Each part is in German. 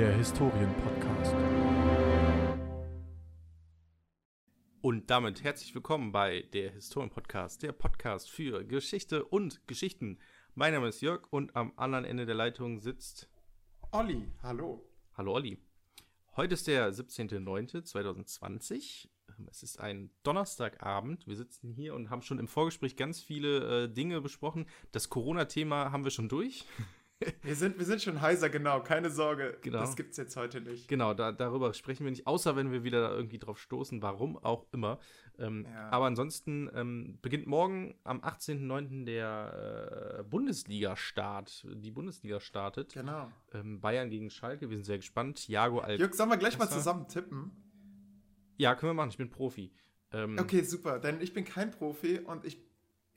der Historien-Podcast. Und damit herzlich willkommen bei der Historien-Podcast, der Podcast für Geschichte und Geschichten. Mein Name ist Jörg und am anderen Ende der Leitung sitzt Olli, hallo. Hallo Olli. Heute ist der 17.09.2020. Es ist ein Donnerstagabend. Wir sitzen hier und haben schon im Vorgespräch ganz viele äh, Dinge besprochen. Das Corona-Thema haben wir schon durch. Wir sind, wir sind schon heiser, genau, keine Sorge. Genau. Das gibt's jetzt heute nicht. Genau, da, darüber sprechen wir nicht, außer wenn wir wieder irgendwie drauf stoßen, warum auch immer. Ähm, Ja. Aber ansonsten ähm, beginnt morgen am 18.09. der äh, Bundesliga-Start. Die Bundesliga startet. Genau. Ähm, Bayern gegen Schalke, wir sind sehr gespannt. Jago Al Jörg, sollen wir gleich mal zusammen tippen? Ja, können wir machen, ich bin Profi. Ähm, Okay, super, denn ich bin kein Profi und ich,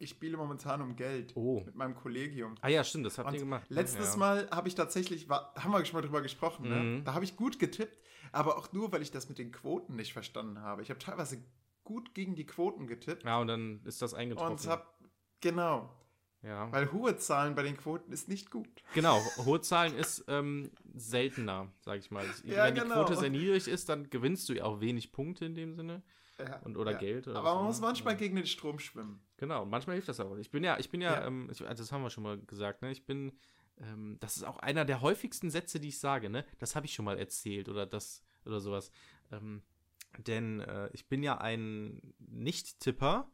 ich spiele momentan um Geld Oh. mit meinem Kollegium. Ah ja, stimmt, das habt Und ihr gemacht. ne? letztes ja. Mal habe ich tatsächlich, war, haben wir schon mal drüber gesprochen, ne? Mhm. da habe ich gut getippt, aber auch nur, weil ich das mit den Quoten nicht verstanden habe. Ich habe teilweise gut gegen die Quoten getippt Ja, und dann ist das eingetroffen. und habe, genau, ja. weil hohe Zahlen bei den Quoten ist nicht gut. Genau, hohe Zahlen ist ähm, seltener, sag ich mal. Ja, Wenn die genau. Quote sehr niedrig ist, dann gewinnst du ja auch wenig Punkte in dem Sinne. Ja, Und- oder Geld oder aber man muss manchmal gegen den Strom schwimmen. Genau, und manchmal hilft das auch. Ich bin ja, ich bin ja, Ja. Ähm, ich, also das haben wir schon mal gesagt, ne? Ich bin, ähm, das ist auch einer der häufigsten Sätze, die ich sage, ne? Das habe ich schon mal erzählt oder das oder sowas. Ähm, denn äh, ich bin ja ein Nicht-Tipper,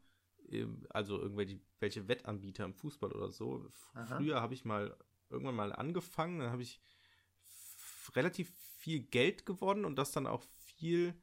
ähm, also irgendwelche welche Wettanbieter im Fußball oder so. Aha. Früher habe ich mal irgendwann mal angefangen, dann habe ich relativ viel Geld gewonnen und das dann auch viel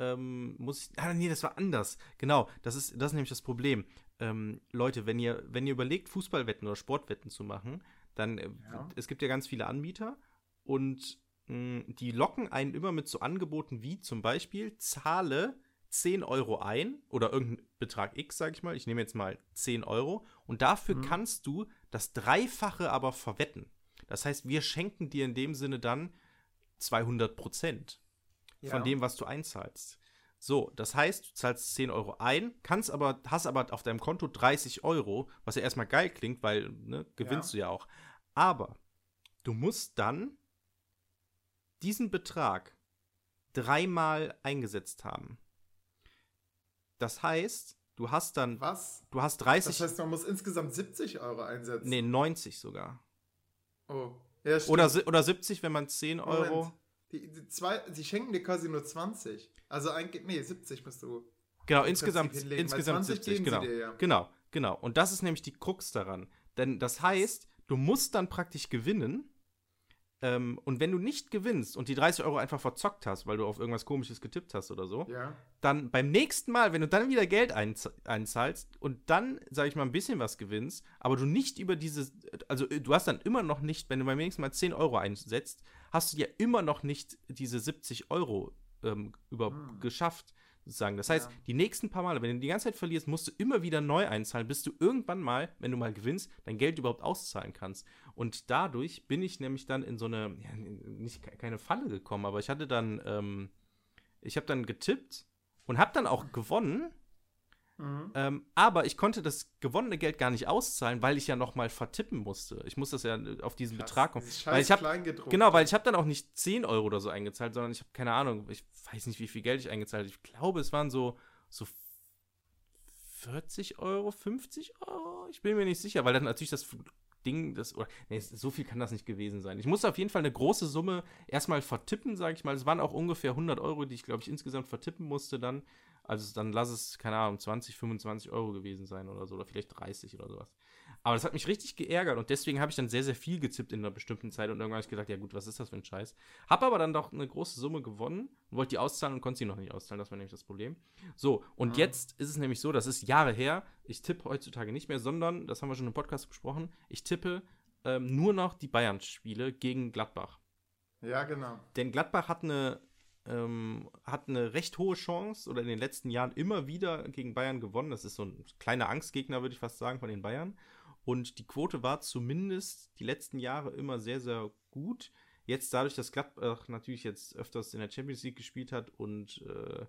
ähm, muss ich. Ah, nee, das war anders. Genau, das ist, das ist nämlich das Problem. Ähm, Leute, wenn ihr, wenn ihr überlegt, Fußballwetten oder Sportwetten zu machen, dann, äh, Ja. es gibt ja ganz viele Anbieter und mh, die locken einen immer mit so Angeboten wie zum Beispiel, zahle 10 Euro ein oder irgendein Betrag X, sag ich mal. Ich nehme jetzt mal 10 Euro und dafür Mhm. kannst du das Dreifache aber verwetten. Das heißt, wir schenken dir in dem Sinne dann 200 Prozent von Ja. dem, was du einzahlst. So, das heißt, du zahlst 10 Euro ein, kannst aber, hast aber auf deinem Konto 30 Euro, was ja erstmal geil klingt, weil ne, gewinnst du ja auch. Aber du musst dann diesen Betrag dreimal eingesetzt haben. Das heißt, du hast dann, Was? du hast 30, Das heißt, man muss insgesamt 70 Euro einsetzen. nee, 90 sogar. Oh. Ja. Oder, oder 70, wenn man 10 Moment. Euro. Die, die, zwei, die schenken dir quasi nur 20. Also eigentlich, nee, 70 musst du. Genau, insgesamt, hinlegen, insgesamt 20 70, geben sie genau. dir ja. Genau, genau. Und das ist nämlich die Krux daran. Denn das heißt, du musst dann praktisch gewinnen. Ähm, und wenn du nicht gewinnst und die 30 Euro einfach verzockt hast, weil du auf irgendwas komisches getippt hast oder so, Ja. dann beim nächsten Mal, wenn du dann wieder Geld einz einzahlst und dann, sag ich mal, ein bisschen was gewinnst, aber du nicht über diese, also äh, du hast dann immer noch nicht, wenn du beim nächsten Mal 10 Euro einsetzt, hast du ja immer noch nicht diese 70 Euro ähm, über Hm. geschafft, sozusagen. Das heißt, Ja. die nächsten paar Male, wenn du die ganze Zeit verlierst, musst du immer wieder neu einzahlen, bis du irgendwann mal, wenn du mal gewinnst, dein Geld überhaupt auszahlen kannst. Und dadurch bin ich nämlich dann in so eine, ja, nicht keine Falle gekommen, aber ich hatte dann, ähm, ich habe dann getippt und habe dann auch gewonnen, Mhm. ähm, aber ich konnte das gewonnene Geld gar nicht auszahlen, weil ich ja noch mal vertippen musste. Ich muss das ja auf diesen Krass, Betrag kommen. dieses Weil ich habe Kleingedruckte. Genau, weil ich habe dann auch nicht 10 Euro oder so eingezahlt, sondern ich habe keine Ahnung, ich weiß nicht, wie viel Geld ich eingezahlt habe. Ich glaube, es waren so, so 40 Euro, 50 Euro? Ich bin mir nicht sicher, weil dann natürlich das Ding, das, oder, nee, so viel kann das nicht gewesen sein. Ich musste auf jeden Fall eine große Summe erstmal vertippen, sage ich mal. Es waren auch ungefähr 100 Euro, die ich, glaube ich, insgesamt vertippen musste dann. Also dann lass es, keine Ahnung, 20, 25 Euro gewesen sein oder so, oder vielleicht 30 oder sowas. Aber das hat mich richtig geärgert und deswegen habe ich dann sehr, sehr viel gezippt in einer bestimmten Zeit und irgendwann habe ich gedacht, ja gut, was ist das für ein Scheiß? Hab aber dann doch eine große Summe gewonnen und wollte die auszahlen und konnte sie noch nicht auszahlen, das war nämlich das Problem. So, und Mhm. jetzt ist es nämlich so, das ist Jahre her, ich tippe heutzutage nicht mehr, sondern, das haben wir schon im Podcast besprochen, ich tippe ähm, nur noch die Bayern-Spiele gegen Gladbach. Ja, genau. Denn Gladbach hat eine, ähm, hat eine recht hohe Chance oder in den letzten Jahren immer wieder gegen Bayern gewonnen. Das ist so ein kleiner Angstgegner, würde ich fast sagen, von den Bayern. Und die Quote war zumindest die letzten Jahre immer sehr, sehr gut. Jetzt dadurch, dass Gladbach natürlich jetzt öfters in der Champions League gespielt hat und äh,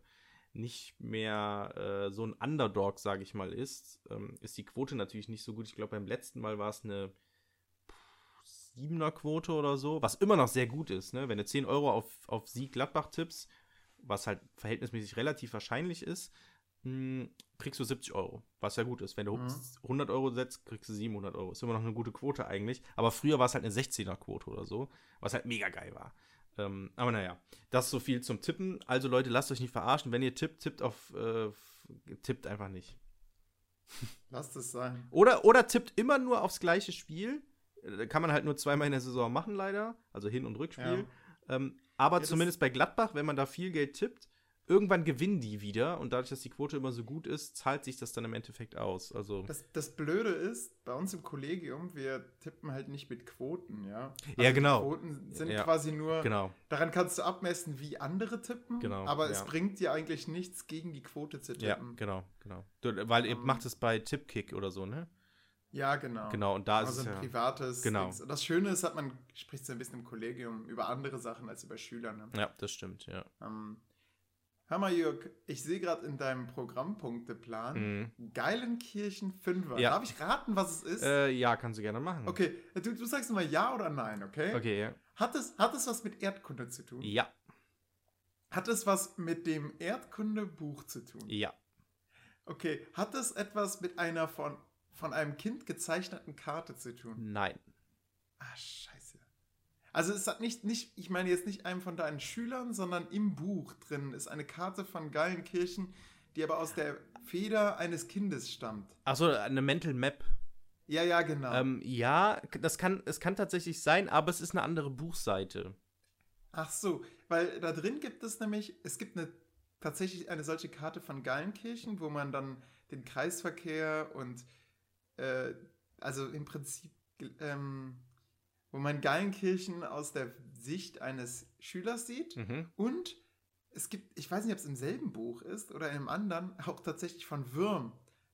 nicht mehr äh, so ein Underdog, sage ich mal, ist, ähm, ist die Quote natürlich nicht so gut. Ich glaube, beim letzten Mal war es eine 7er Quote oder so, was immer noch sehr gut ist, ne? Wenn du 10 Euro auf, auf Sieg Gladbach tippst, was halt verhältnismäßig relativ wahrscheinlich ist, mh, kriegst du 70 Euro, was ja gut ist. Wenn du Mhm. 100 Euro setzt, kriegst du 700 Euro. Ist immer noch eine gute Quote eigentlich. Aber früher war es halt eine 16er Quote oder so, was halt mega geil war. Ähm, aber naja, das so viel zum Tippen. Also Leute, lasst euch nicht verarschen. Wenn ihr tippt, tippt auf, äh, tippt einfach nicht. Lass das sein. Oder, oder tippt immer nur aufs gleiche Spiel. Äh, Kann man halt nur zweimal in der Saison machen, leider. Also Hin- und Rückspiel. Ähm, aber das- zumindest bei Gladbach, wenn man da viel Geld tippt, irgendwann gewinnen die wieder. Und dadurch, dass die Quote immer so gut ist, zahlt sich das dann im Endeffekt aus. Also, Das, das Blöde ist, bei uns im Kollegium, wir tippen halt nicht mit Quoten, ja. Ja, die genau. Quoten sind Ja, quasi nur, genau. daran kannst du abmessen, wie andere tippen, Genau, aber es ja. bringt dir eigentlich nichts, gegen die Quote zu Ja, tippen. genau, genau. Du, weil ihr Ähm, macht es bei Tipkick oder so, ne? Ja, genau. Genau, und da ist Also es ein ja. privates Genau. Dings. Und das Schöne ist, hat man spricht so ein bisschen im Kollegium über andere Sachen als über Schüler. Ne? Ja, das stimmt, ja. Ähm, hör mal, Jörg, ich sehe gerade in deinem Programmpunkteplan Mhm. Geilenkirchen 5er. Ja. Darf ich raten, was es ist? Äh, ja, kannst du gerne machen. Okay, du, du sagst mal ja oder nein, okay? Okay, ja. Hat, es, hat es was mit Erdkunde zu tun? Ja, Hat es was mit dem Erdkundebuch zu tun? ja. Okay, hat es etwas mit einer von, von einem Kind gezeichneten Karte zu tun? Nein. Ah, scheiße. Also es hat nicht, nicht, ich meine jetzt nicht einem von deinen Schülern, sondern im Buch drin ist eine Karte von Geilenkirchen, die aber aus der Feder eines Kindes stammt. Achso, eine Mental Map. Ja, ja, genau. Ähm, ja, das kann, es kann tatsächlich sein, aber es ist eine andere Buchseite. Ach so, weil da drin gibt es nämlich, es gibt eine tatsächlich eine solche Karte von Geilenkirchen, wo man dann den Kreisverkehr und äh, also im Prinzip ähm, wo man Geilenkirchen aus der Sicht eines Schülers sieht Mhm. und es gibt, ich weiß nicht, ob es im selben Buch ist oder in einem anderen, auch tatsächlich von Würm,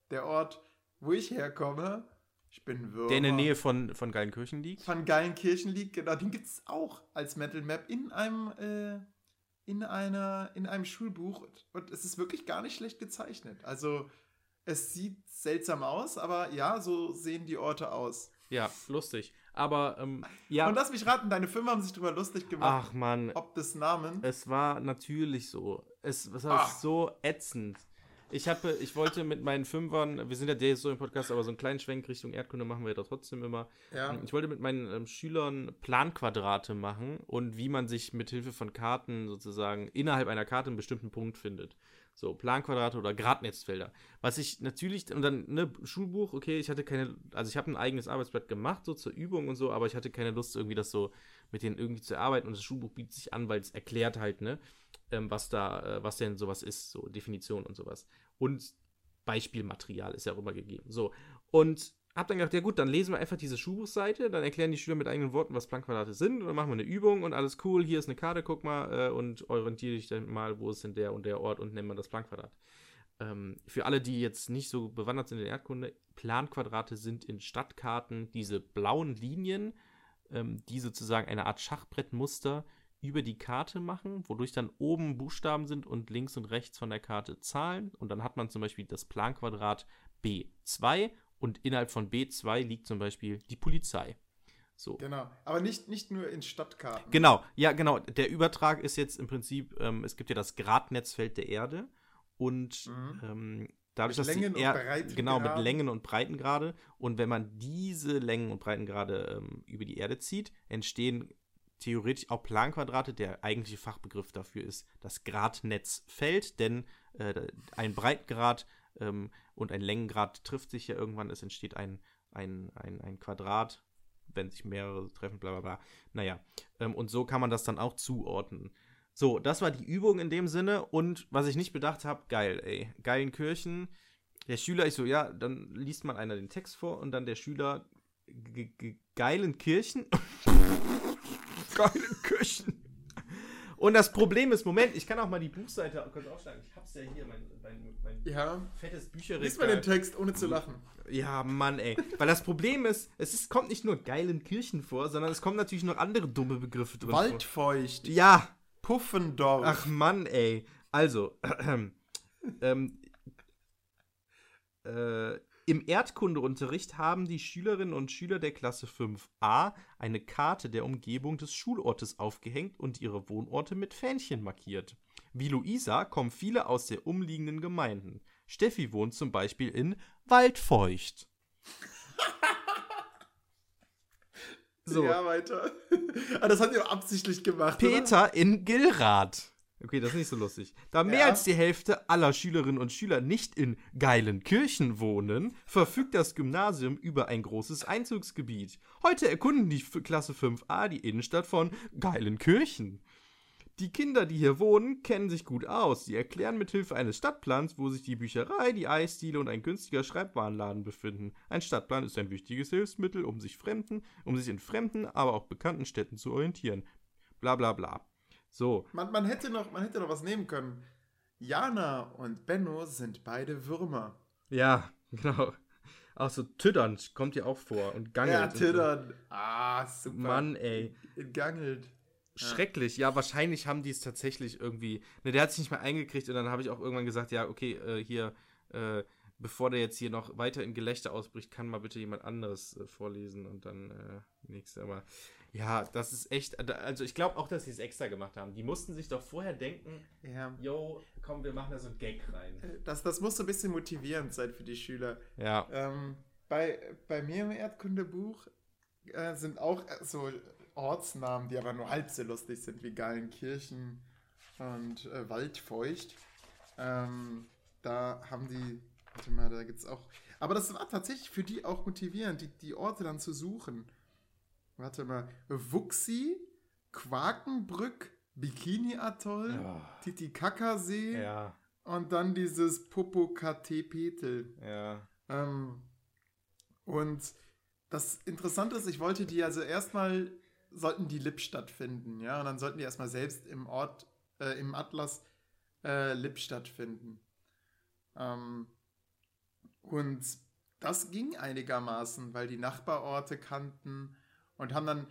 der Ort, wo ich herkomme. Ich bin Würmer. Der in der Nähe von, von Geilenkirchen liegt. von Geilenkirchen liegt, genau, den gibt es auch als Metal Map in einem, äh, in einer, in einem Schulbuch und es ist wirklich gar nicht schlecht gezeichnet. Also es sieht seltsam aus, aber ja, so sehen die Orte aus. Ja, lustig. Aber, ähm, ja. Und lass mich raten, deine Firma haben sich darüber lustig gemacht, Ach, Mann. ob des Namen. Es war natürlich so. Es, es war Ah. so ätzend. Ich habe, ich wollte mit meinen Fünfern, wir sind ja der so im Podcast, aber so einen kleinen Schwenk Richtung Erdkunde machen wir da trotzdem immer. Ja. Ich wollte mit meinen ähm, Schülern Planquadrate machen und wie man sich mit Hilfe von Karten sozusagen innerhalb einer Karte einen bestimmten Punkt findet. So, Planquadrate oder Gradnetzfelder. Was ich natürlich, und dann, ne, Schulbuch, okay, ich hatte keine, also ich habe ein eigenes Arbeitsblatt gemacht, so zur Übung und so, aber ich hatte keine Lust, irgendwie das so mit denen irgendwie zu arbeiten und das Schulbuch bietet sich an, weil es erklärt halt, ne, ähm, was da, äh, was denn sowas ist, so Definition und sowas. Und Beispielmaterial ist ja auch immer gegeben. So, und hab dann gedacht, ja gut, dann lesen wir einfach diese Schulbuchseite, dann erklären die Schüler mit eigenen Worten, was Planquadrate sind, und dann machen wir eine Übung und alles cool, hier ist eine Karte, guck mal, äh, und orientiere dich dann mal, wo ist denn der und der Ort und nennen wir das Planquadrat. Ähm, für alle, die jetzt nicht so bewandert sind in der Erdkunde, Planquadrate sind in Stadtkarten diese blauen Linien, ähm, die sozusagen eine Art Schachbrettmuster über die Karte machen, wodurch dann oben Buchstaben sind und links und rechts von der Karte Zahlen. Und dann hat man zum Beispiel das Planquadrat B2 und innerhalb von B2 liegt zum Beispiel die Polizei. So. Genau. Aber nicht, nicht nur in Stadtkarten. Genau, ja, genau. Der Übertrag ist jetzt im Prinzip, ähm, es gibt ja das Gradnetzfeld der Erde und Mhm. ähm, dadurch, Mit dass Längen die und Er- Breitengraden. genau mit Längen und Breitengrade und wenn man diese Längen und Breitengrade ähm, über die Erde zieht, entstehen theoretisch auch Planquadrate. Der eigentliche Fachbegriff dafür ist das Gradnetzfeld, denn äh, ein Breitengrad ähm, und ein Längengrad trifft sich ja irgendwann. Es entsteht ein, ein, ein, ein Quadrat, wenn sich mehrere treffen, bla bla bla. Naja, ähm, und so kann man das dann auch zuordnen. So, das war die Übung in dem Sinne. Und was ich nicht bedacht habe, geil, ey. Geilen Kirchen. Der Schüler, ich so, ja, dann liest mal einer den Text vor und dann der Schüler, geilen Kirchen. geilen Kirchen. Und das Problem ist, Moment, ich kann auch mal die Buchseite kurz aufschlagen. Ich hab's ja hier, mein, mein, mein Ja. fettes Bücherregal. Lies mal den Text, ohne zu lachen. Ja, Mann, ey. Weil das Problem ist, es ist, kommt nicht nur geilen Kirchen vor, sondern es kommen natürlich noch andere dumme Begriffe drin Waldfeucht, vor. Ja, Puffendorf. ach Mann, ey. Also, ähm, äh, Im Erdkundeunterricht haben die Schülerinnen und Schüler der Klasse 5a eine Karte der Umgebung des Schulortes aufgehängt und ihre Wohnorte mit Fähnchen markiert. Wie Luisa kommen viele aus der umliegenden Gemeinden. Steffi wohnt zum Beispiel in Waldfeucht. So. Ja, weiter. ah, das hat ihr absichtlich gemacht. Peter oder? in Gilrath. Okay, das ist nicht so lustig. Da mehr ja. als die Hälfte aller Schülerinnen und Schüler nicht in geilen Kirchen wohnen, verfügt das Gymnasium über ein großes Einzugsgebiet. Heute erkunden die Klasse 5a die Innenstadt von geilen Kirchen. Die Kinder, die hier wohnen, kennen sich gut aus. Sie erklären mit Hilfe eines Stadtplans, wo sich die Bücherei, die Eisdiele und ein günstiger Schreibwarenladen befinden. Ein Stadtplan ist ein wichtiges Hilfsmittel, um sich fremden, um sich in fremden, aber auch bekannten Städten zu orientieren. Bla bla bla. So. Man, man, hätte noch, man hätte noch was nehmen können. Jana und Benno sind beide Würmer. Ja, genau. Auch so Tüddern kommt hier auch vor und Gangelt. Ja, Tüddern. So. Ah, super. Mann, ey. Gangelt. Schrecklich. Ja, wahrscheinlich haben die es tatsächlich irgendwie. Ne, der hat sich nicht mehr eingekriegt und dann habe ich auch irgendwann gesagt, ja, okay, äh, hier, äh, bevor der jetzt hier noch weiter in Gelächter ausbricht, kann mal bitte jemand anderes äh, vorlesen und dann äh, nichts. Aber ja, das ist echt, also ich glaube auch, dass sie es extra gemacht haben. Die mussten sich doch vorher denken, ja. yo, komm, wir machen da so ein Gag rein. Äh, das, das muss so ein bisschen motivierend sein für die Schüler. Ja. Ähm, bei, bei mir im Erdkundebuch äh, sind auch äh, so Ortsnamen, die aber nur halb so lustig sind wie Gallenkirchen und äh, Waldfeucht. Ähm, da haben die, warte mal, da gibt es auch, aber das war tatsächlich für die auch motivierend, die, die Orte dann zu suchen warte mal, Wuxi, Quakenbrück, Bikini-Atoll, ja. Titicacasee ja. und dann dieses Popocatépetl. Ja. Ähm, und das Interessante ist, ich wollte die also erstmal sollten die Lippstadt finden, ja, und dann sollten die erstmal selbst im Ort, äh, im Atlas äh, Lippstadt finden. Ähm, und das ging einigermaßen, weil die Nachbarorte kannten und haben dann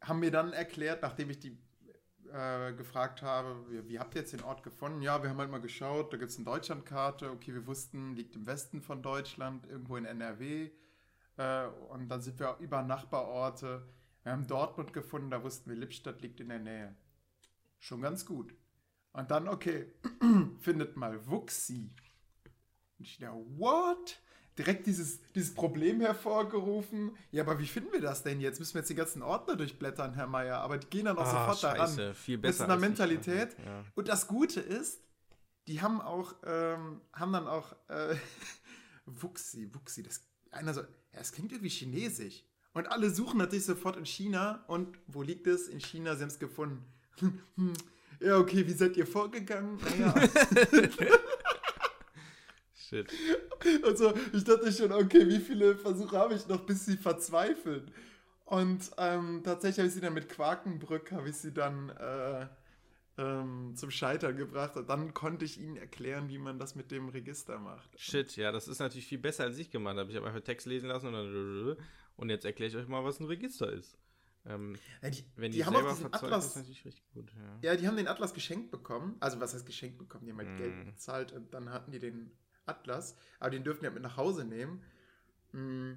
haben mir dann erklärt, nachdem ich die äh, gefragt habe, wie, wie, habt ihr jetzt den Ort gefunden? Ja, wir haben halt mal geschaut, da gibt es eine Deutschlandkarte, okay, wir wussten, liegt im Westen von Deutschland, irgendwo in NRW. Äh, und dann sind wir über Nachbarorte. Wir haben Dortmund gefunden, da wussten wir, Lippstadt liegt in der Nähe. Schon ganz gut. Und dann, okay, findet mal Wuxi. Und ich dachte, what? Direkt dieses, dieses Problem hervorgerufen. Ja, aber wie finden wir das denn jetzt? Müssen wir jetzt die ganzen Ordner durchblättern, Herr Meier? Aber die gehen dann auch ah, sofort scheiße. daran. Viel besser. Mit einer Mentalität. Ja. Und das Gute ist, die haben auch, ähm, haben dann auch äh, Wuxi, Wuxi, das, einer so, ja, das klingt irgendwie chinesisch. Und alle suchen natürlich sofort in China. Und wo liegt es? In China, sie haben es gefunden. ja, okay, wie seid ihr vorgegangen? Naja. Shit. Und so, ich dachte schon, okay, wie viele Versuche habe ich noch, bis sie verzweifeln? Und ähm, tatsächlich habe ich sie dann mit Quakenbrück, habe ich sie dann äh, ähm, zum Scheitern gebracht. Und dann konnte ich ihnen erklären, wie man das mit dem Register macht. Shit, ja, das ist natürlich viel besser, als ich gemacht habe. Ich habe einfach Text lesen lassen und dann. Und jetzt erkläre ich euch mal, was ein Register ist. Ähm, ja, die, wenn die, die haben auch diesen Atlas, ist natürlich richtig gut. Ja. ja. die haben den Atlas geschenkt bekommen. Also, was heißt geschenkt bekommen? Die haben halt mm. Geld bezahlt und dann hatten die den Atlas, aber den dürfen die mit nach Hause nehmen. Mm.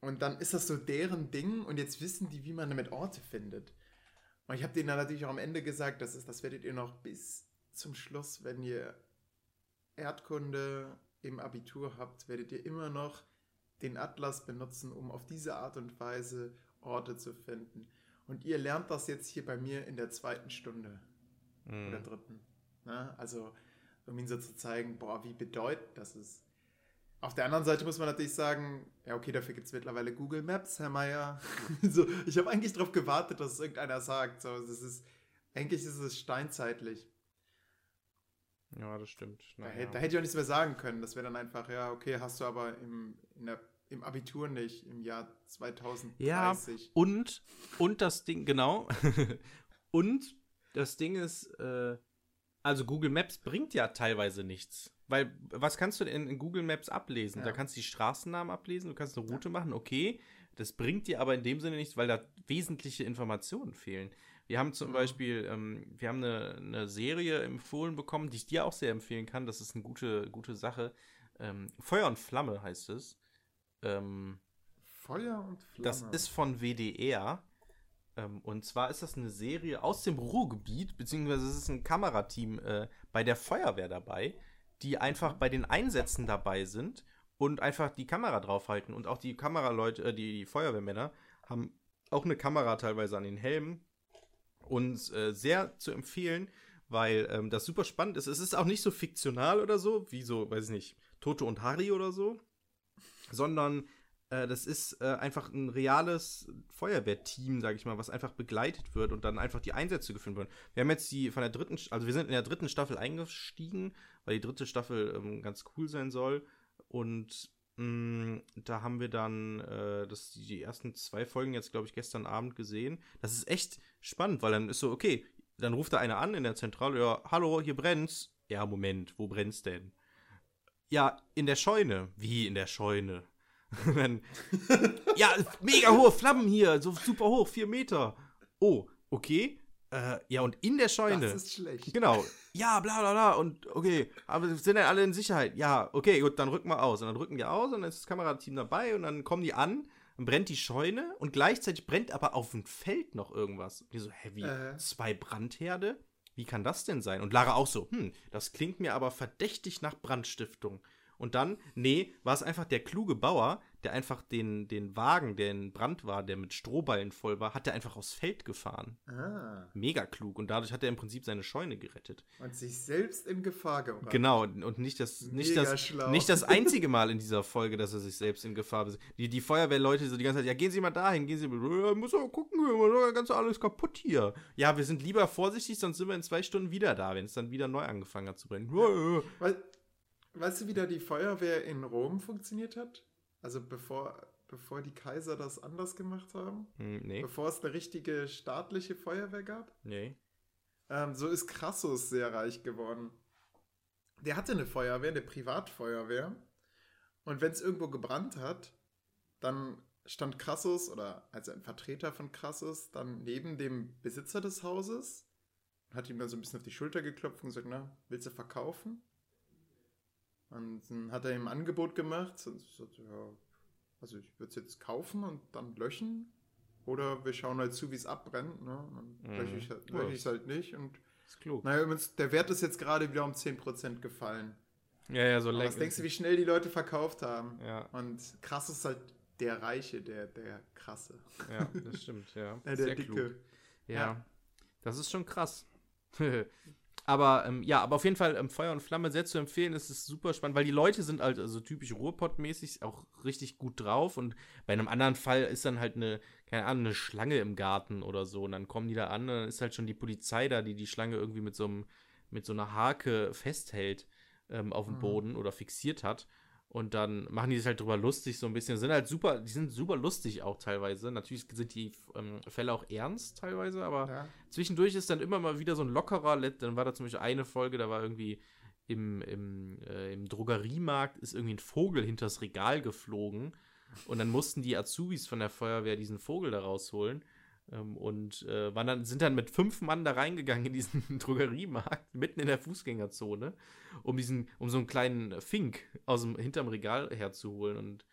Und dann ist das so deren Ding und jetzt wissen die, wie man damit Orte findet. Und ich habe denen dann natürlich auch am Ende gesagt, das, ist, das werdet ihr noch bis zum Schluss, wenn ihr Erdkunde im Abitur habt, werdet ihr immer noch den Atlas benutzen, um auf diese Art und Weise Orte zu finden. Und ihr lernt das jetzt hier bei mir in der zweiten Stunde mhm. oder dritten. Na, also um ihnen so zu zeigen, boah, wie bedeutend das ist. Auf der anderen Seite muss man natürlich sagen, ja, okay, dafür gibt es mittlerweile Google Maps, Herr Meier. so, ich habe eigentlich darauf gewartet, dass es irgendeiner sagt. So, das ist, eigentlich ist es steinzeitlich. Ja, das stimmt. Da, da, hätte ich auch nichts mehr sagen können. Das wäre dann einfach, ja, okay, hast du aber im, der, im Abitur nicht, im Jahr 2030. Ja, und, und das Ding, genau. und das Ding ist, äh, also Google Maps bringt ja teilweise nichts. Weil, was kannst du denn in Google Maps ablesen? Ja. Da kannst du die Straßennamen ablesen, du kannst eine Route ja. machen, okay. Das bringt dir aber in dem Sinne nichts, weil da wesentliche Informationen fehlen. Wir haben zum Mhm. Beispiel, ähm, wir haben eine, eine Serie empfohlen bekommen, die ich dir auch sehr empfehlen kann. Das ist eine gute, gute Sache. Ähm, Feuer und Flamme heißt es. Ähm, Feuer und Flamme. das ist von WDR. Ähm, und zwar ist das eine Serie aus dem Ruhrgebiet, beziehungsweise es ist ein Kamerateam äh, bei der Feuerwehr dabei, die einfach bei den Einsätzen dabei sind und einfach die Kamera draufhalten. Und auch die Kameraleute, äh, die, die Feuerwehrmänner, haben auch eine Kamera teilweise an den Helmen. Und äh, sehr zu empfehlen, weil ähm, das super spannend ist. Es ist auch nicht so fiktional oder so, wie so, weiß ich nicht, Toto und Harry oder so, sondern äh, das ist äh, einfach ein reales Feuerwehrteam, sage ich mal, was einfach begleitet wird und dann einfach die Einsätze geführt werden. Wir haben jetzt die von der dritten, also wir sind in der dritten Staffel eingestiegen, weil die dritte Staffel ähm, ganz cool sein soll. Und mh, da haben wir dann äh, das, die ersten zwei Folgen jetzt, glaube ich, gestern Abend gesehen. Das ist echt spannend, weil dann ist so, okay, dann ruft da einer an in der Zentrale, ja, hallo, hier brennt's. Ja, Moment, wo brennt's denn? Ja, in der Scheune. Wie in der Scheune? dann, ja, mega hohe Flammen hier, so super hoch, vier Meter. Oh, okay. Äh, ja, und in der Scheune. Das ist schlecht. Genau. Ja, bla bla bla. Und okay, aber sind denn alle in Sicherheit? Ja, okay, gut, dann rücken wir aus. Und dann rücken die aus und dann ist das Kamerateam dabei und dann kommen die an, dann brennt die Scheune und gleichzeitig brennt aber auf dem Feld noch irgendwas. Und die so, hä, wie? Äh. Zwei Brandherde? Wie kann das denn sein? Und Lara auch so, hm, das klingt mir aber verdächtig nach Brandstiftung. Und dann, nee, war es einfach der kluge Bauer, der einfach den, den Wagen, der in Brand war, der mit Strohballen voll war, hat er einfach aufs Feld gefahren. Ah, Mega klug. Und dadurch hat er im Prinzip seine Scheune gerettet. und sich selbst in Gefahr gebracht. Genau, und nicht das, nicht, Mega das, schlau. nicht das einzige Mal in dieser Folge, dass er sich selbst in Gefahr besetzt. Die, die Feuerwehrleute so die ganze Zeit, ja, gehen Sie mal dahin, gehen Sie mal, ja, muss aber gucken, wir ganz alles kaputt hier. Ja, wir sind lieber vorsichtig, sonst sind wir in zwei Stunden wieder da, wenn es dann wieder neu angefangen hat zu brennen. Ja. Weil, weißt du, wie da die Feuerwehr in Rom funktioniert hat? Also bevor, bevor die Kaiser das anders gemacht haben? Hm, nee, Bevor es eine richtige staatliche Feuerwehr gab? nee. Ähm, so ist Crassus sehr reich geworden. Der hatte eine Feuerwehr, eine Privatfeuerwehr. Und wenn es irgendwo gebrannt hat, dann stand Crassus oder also ein Vertreter von Crassus dann neben dem Besitzer des Hauses, hat ihm dann so ein bisschen auf die Schulter geklopft und gesagt, na, willst du verkaufen? Und dann hat er ihm ein Angebot gemacht und ich sagte, ja, also ich würde es jetzt kaufen und dann löschen. Oder wir schauen halt zu, wie es abbrennt. Ne? Dann Mhm. lösche ich halt, Ja, es halt nicht. Und Ist klug. naja, übrigens, der Wert ist jetzt gerade wieder um 10% gefallen. Ja, ja, so Aber was denkst du, wie schnell die Leute verkauft haben? Ja, Und krass ist halt der Reiche, der, der Krasse. ja, das stimmt, ja. Der Sehr Dicke. klug. Ja, Ja. das ist schon krass. aber ähm, ja, aber auf jeden Fall ähm, Feuer und Flamme sehr zu empfehlen. Es ist super spannend, weil die Leute sind halt also typisch Ruhrpott-mäßig auch richtig gut drauf und bei einem anderen Fall ist dann halt eine, keine Ahnung, eine Schlange im Garten oder so und dann kommen die da an und dann ist halt schon die Polizei da, die die Schlange irgendwie mit so einem mit so einer Hake festhält ähm, auf dem Mhm. Boden oder fixiert hat. Und dann machen die sich halt drüber lustig, so ein bisschen. Sind halt super, die sind super lustig auch teilweise. Natürlich sind die ähm, Fälle auch ernst teilweise, aber Ja. zwischendurch ist dann immer mal wieder so ein lockerer. Dann war da zum Beispiel eine Folge, da war irgendwie im, im, äh, im Drogeriemarkt ist irgendwie ein Vogel hinters Regal geflogen. Und dann mussten die Azubis von der Feuerwehr diesen Vogel da rausholen. Ähm, und äh, waren dann, sind dann mit fünf Mann da reingegangen in diesen Drogeriemarkt, mitten in der Fußgängerzone, um diesen, um so einen kleinen Fink aus dem hinterm Regal herzuholen. Und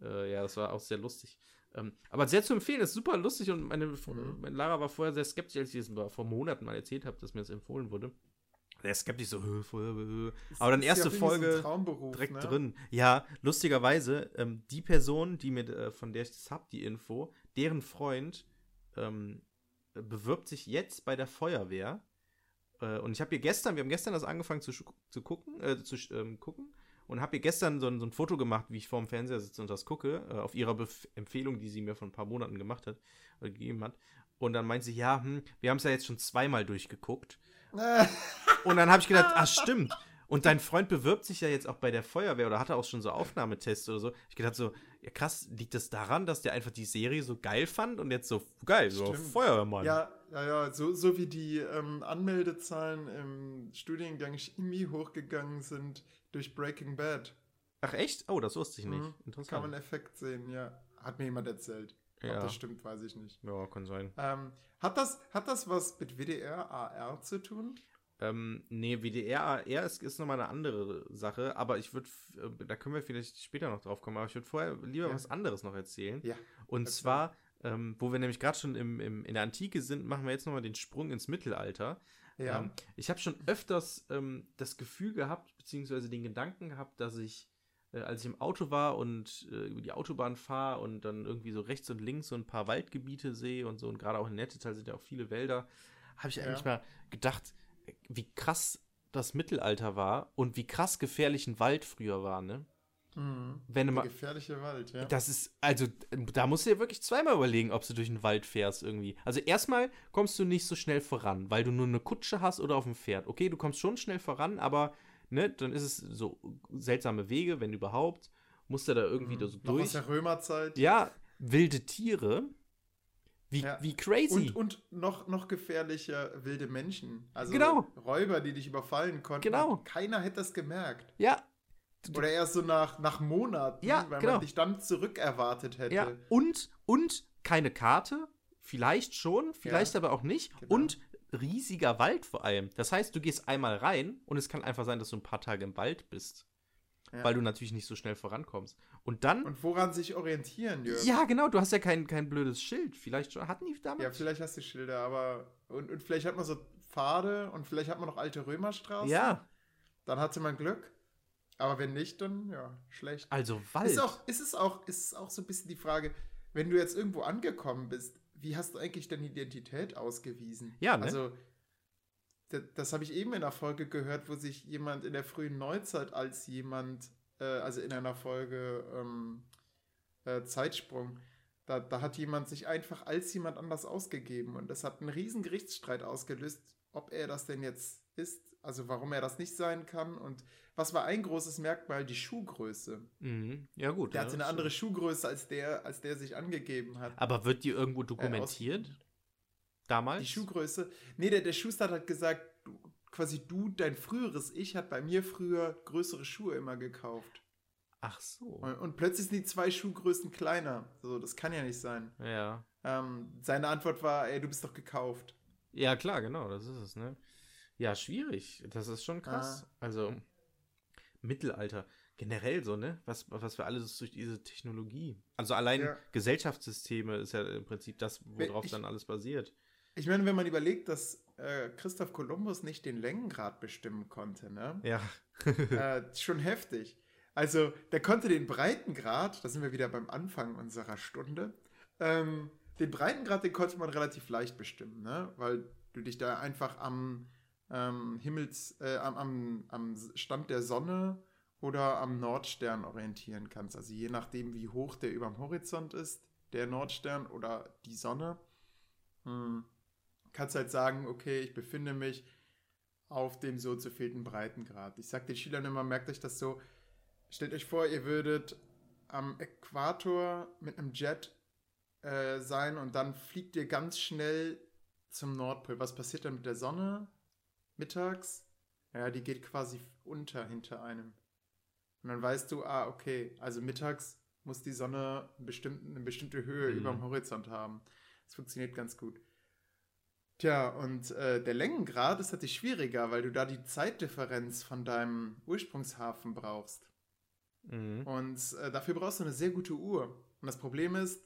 äh, ja, das war auch sehr lustig. Ähm, aber sehr zu empfehlen, ist super lustig und meine, Mhm. meine Lara war vorher sehr skeptisch, als ich das vor Monaten mal erzählt habe, dass mir das empfohlen wurde. Sehr skeptisch, so, "Hö, Feuerwehr, hö." Aber dann erste ja Folge direkt ne? drin. Ja, lustigerweise, ähm, die Person, die mit, äh, von der ich das hab, die Info, deren Freund ähm, bewirbt sich jetzt bei der Feuerwehr. Äh, und ich habe ihr gestern, wir haben gestern das angefangen zu, zu gucken, äh, zu ähm, gucken und habe ihr gestern so ein, so ein Foto gemacht, wie ich vor dem Fernseher sitze und das gucke, äh, auf ihrer Bef Empfehlung, die sie mir vor ein paar Monaten gemacht hat, oder gegeben hat. Und dann meint sie, ja, hm, wir haben es ja jetzt schon zweimal durchgeguckt. Und dann habe ich gedacht, ah, stimmt. Und dein Freund bewirbt sich ja jetzt auch bei der Feuerwehr oder hatte auch schon so Aufnahmetests oder so. Ich gedacht so, ja krass, liegt das daran, dass der einfach die Serie so geil fand und jetzt so geil, so Stimmt. Feuerwehrmann. Ja, ja, ja, so, so wie die ähm, Anmeldezahlen im Studiengang Chemie hochgegangen sind durch Breaking Bad. Ach echt? Oh, das wusste ich nicht. Mhm. Kann Interessant. man Effekt sehen, ja. Hat mir jemand erzählt. Ja. Ob das stimmt, weiß ich nicht. Ja, kann sein. Ähm, hat, das, hat das was mit WDR, AR zu tun? Ähm, nee, WDR, AR ist, ist nochmal eine andere Sache, aber ich würde, äh, da können wir vielleicht später noch drauf kommen, aber ich würde vorher lieber ja. was anderes noch erzählen. Ja. Und zwar, ähm, wo wir nämlich gerade schon im, im, in der Antike sind, machen wir jetzt nochmal den Sprung ins Mittelalter. Ja. Ähm, ich habe schon öfters ähm, das Gefühl gehabt, beziehungsweise den Gedanken gehabt, dass ich, äh, als ich im Auto war und äh, über die Autobahn fahre und dann irgendwie so rechts und links so ein paar Waldgebiete sehe und so, und gerade auch in Nettetal sind ja auch viele Wälder, habe ich eigentlich ja. mal gedacht, wie krass das Mittelalter war und wie krass gefährlich ein Wald früher war, ne? Mhm. Wenn du mal, gefährliche Wald, ja. Das ist, also, da musst du dir wirklich zweimal überlegen, ob du durch den Wald fährst irgendwie. Also, erstmal kommst du nicht so schnell voran, weil du nur eine Kutsche hast oder auf dem Pferd. Okay, du kommst schon schnell voran, aber, ne, dann ist es so seltsame Wege, wenn überhaupt. Musst du da irgendwie mhm. da so Noch durch. Aus der Römerzeit. Ja, wilde Tiere. Wie, ja. wie crazy. Und, und noch, noch gefährlicher wilde Menschen. Also genau. Räuber, die dich überfallen konnten. Genau. Keiner hätte das gemerkt. Ja. Oder erst so nach, nach Monaten, ja, weil genau. man dich dann zurückerwartet hätte. Ja. Und, und keine Karte. Vielleicht schon, vielleicht ja. aber auch nicht. Genau. Und riesiger Wald vor allem. Das heißt, du gehst einmal rein und es kann einfach sein, dass du ein paar Tage im Wald bist. Ja. Weil du natürlich nicht so schnell vorankommst. Und dann. Und woran sich orientieren, Jörg? Ja, genau, du hast ja kein, kein blödes Schild. Vielleicht schon, hatten die damals? Ja, vielleicht hast du Schilder, aber. Und, und vielleicht hat man so Pfade und vielleicht hat man noch alte Römerstraßen. Ja. Dann hatte man Glück. Aber wenn nicht, dann ja, schlecht. Also Wald. Ist, auch, ist, es auch, ist es auch so ein bisschen die Frage, wenn du jetzt irgendwo angekommen bist, wie hast du eigentlich deine Identität ausgewiesen? Ja, ne? Also, das, das habe ich eben in der Folge gehört, wo sich jemand in der frühen Neuzeit als jemand äh, also in einer Folge ähm, äh, Zeitsprung, da, da hat jemand sich einfach als jemand anders ausgegeben und das hat einen riesen Gerichtsstreit ausgelöst, ob er das denn jetzt ist, also warum er das nicht sein kann und was war ein großes Merkmal? Die Schuhgröße. Mhm. Ja gut. Der ja, hatte eine andere Schuhgröße als der, als der sich angegeben hat. Aber wird die irgendwo dokumentiert? Damals? Die Schuhgröße. Nee, der, der Schuster hat gesagt, quasi du, dein früheres Ich, hat bei mir früher größere Schuhe immer gekauft. Ach so. Und, und plötzlich sind die zwei Schuhgrößen kleiner. So, das kann ja nicht sein. Ja. Ähm, seine Antwort war, ey, du bist doch gekauft. Ja, klar, genau, das ist es, ne? Ja, schwierig. Das ist schon krass. Ah. Also, Mittelalter. Generell so, ne? Was, was wir alles durch diese Technologie. Also allein ja. Gesellschaftssysteme ist ja im Prinzip das, worauf ich, dann alles basiert. Ich meine, wenn man überlegt, dass äh, Christoph Kolumbus nicht den Längengrad bestimmen konnte, ne? Ja. äh, schon heftig. Also, der konnte den Breitengrad, da sind wir wieder beim Anfang unserer Stunde, ähm, den Breitengrad, den konnte man relativ leicht bestimmen, ne? Weil du dich da einfach am ähm, Himmels, äh, am, am, am Stand der Sonne oder am Nordstern orientieren kannst. Also je nachdem, wie hoch der über dem Horizont ist, der Nordstern oder die Sonne. Hm kannst halt sagen, okay, ich befinde mich auf dem so zu fehlten Breitengrad. Ich sage den Schülern immer, merkt euch das so, stellt euch vor, ihr würdet am Äquator mit einem Jet äh, sein und dann fliegt ihr ganz schnell zum Nordpol. Was passiert dann mit der Sonne mittags? Ja, die geht quasi unter hinter einem. Und dann weißt du, ah, okay, also mittags muss die Sonne eine bestimmte, eine bestimmte Höhe mhm. über dem Horizont haben. Das funktioniert ganz gut. Tja, und äh, der Längengrad ist natürlich schwieriger, weil du da die Zeitdifferenz von deinem Ursprungshafen brauchst. Mhm. Und äh, dafür brauchst du eine sehr gute Uhr. Und das Problem ist,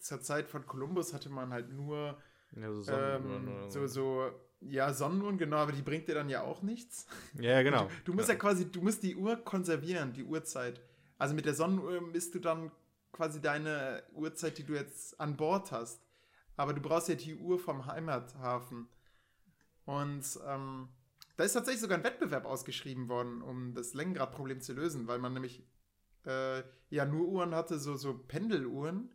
zur Zeit von Kolumbus hatte man halt nur ja, so, ähm, so, so, ja, Sonnenuhren, genau, aber die bringt dir dann ja auch nichts. Ja, genau. Du, du musst ja. ja quasi, du musst die Uhr konservieren, die Uhrzeit. Also mit der Sonnenuhr misst du dann quasi deine Uhrzeit, die du jetzt an Bord hast. Aber du brauchst ja die Uhr vom Heimathafen. Und ähm, da ist tatsächlich sogar ein Wettbewerb ausgeschrieben worden, um das Längengradproblem zu lösen, weil man nämlich äh, ja nur Uhren hatte, so, so Pendeluhren,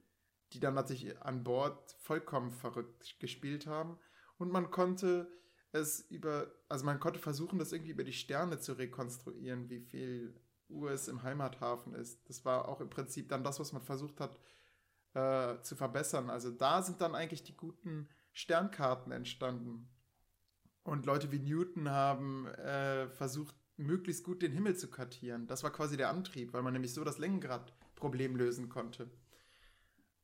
die dann natürlich an Bord vollkommen verrückt gespielt haben. Und man konnte es über, also man konnte versuchen, das irgendwie über die Sterne zu rekonstruieren, wie viel Uhr es im Heimathafen ist. Das war auch im Prinzip dann das, was man versucht hat, äh, zu verbessern. Also da sind dann eigentlich die guten Sternkarten entstanden. Und Leute wie Newton haben äh, versucht, möglichst gut den Himmel zu kartieren. Das war quasi der Antrieb, weil man nämlich so das Längengradproblem lösen konnte.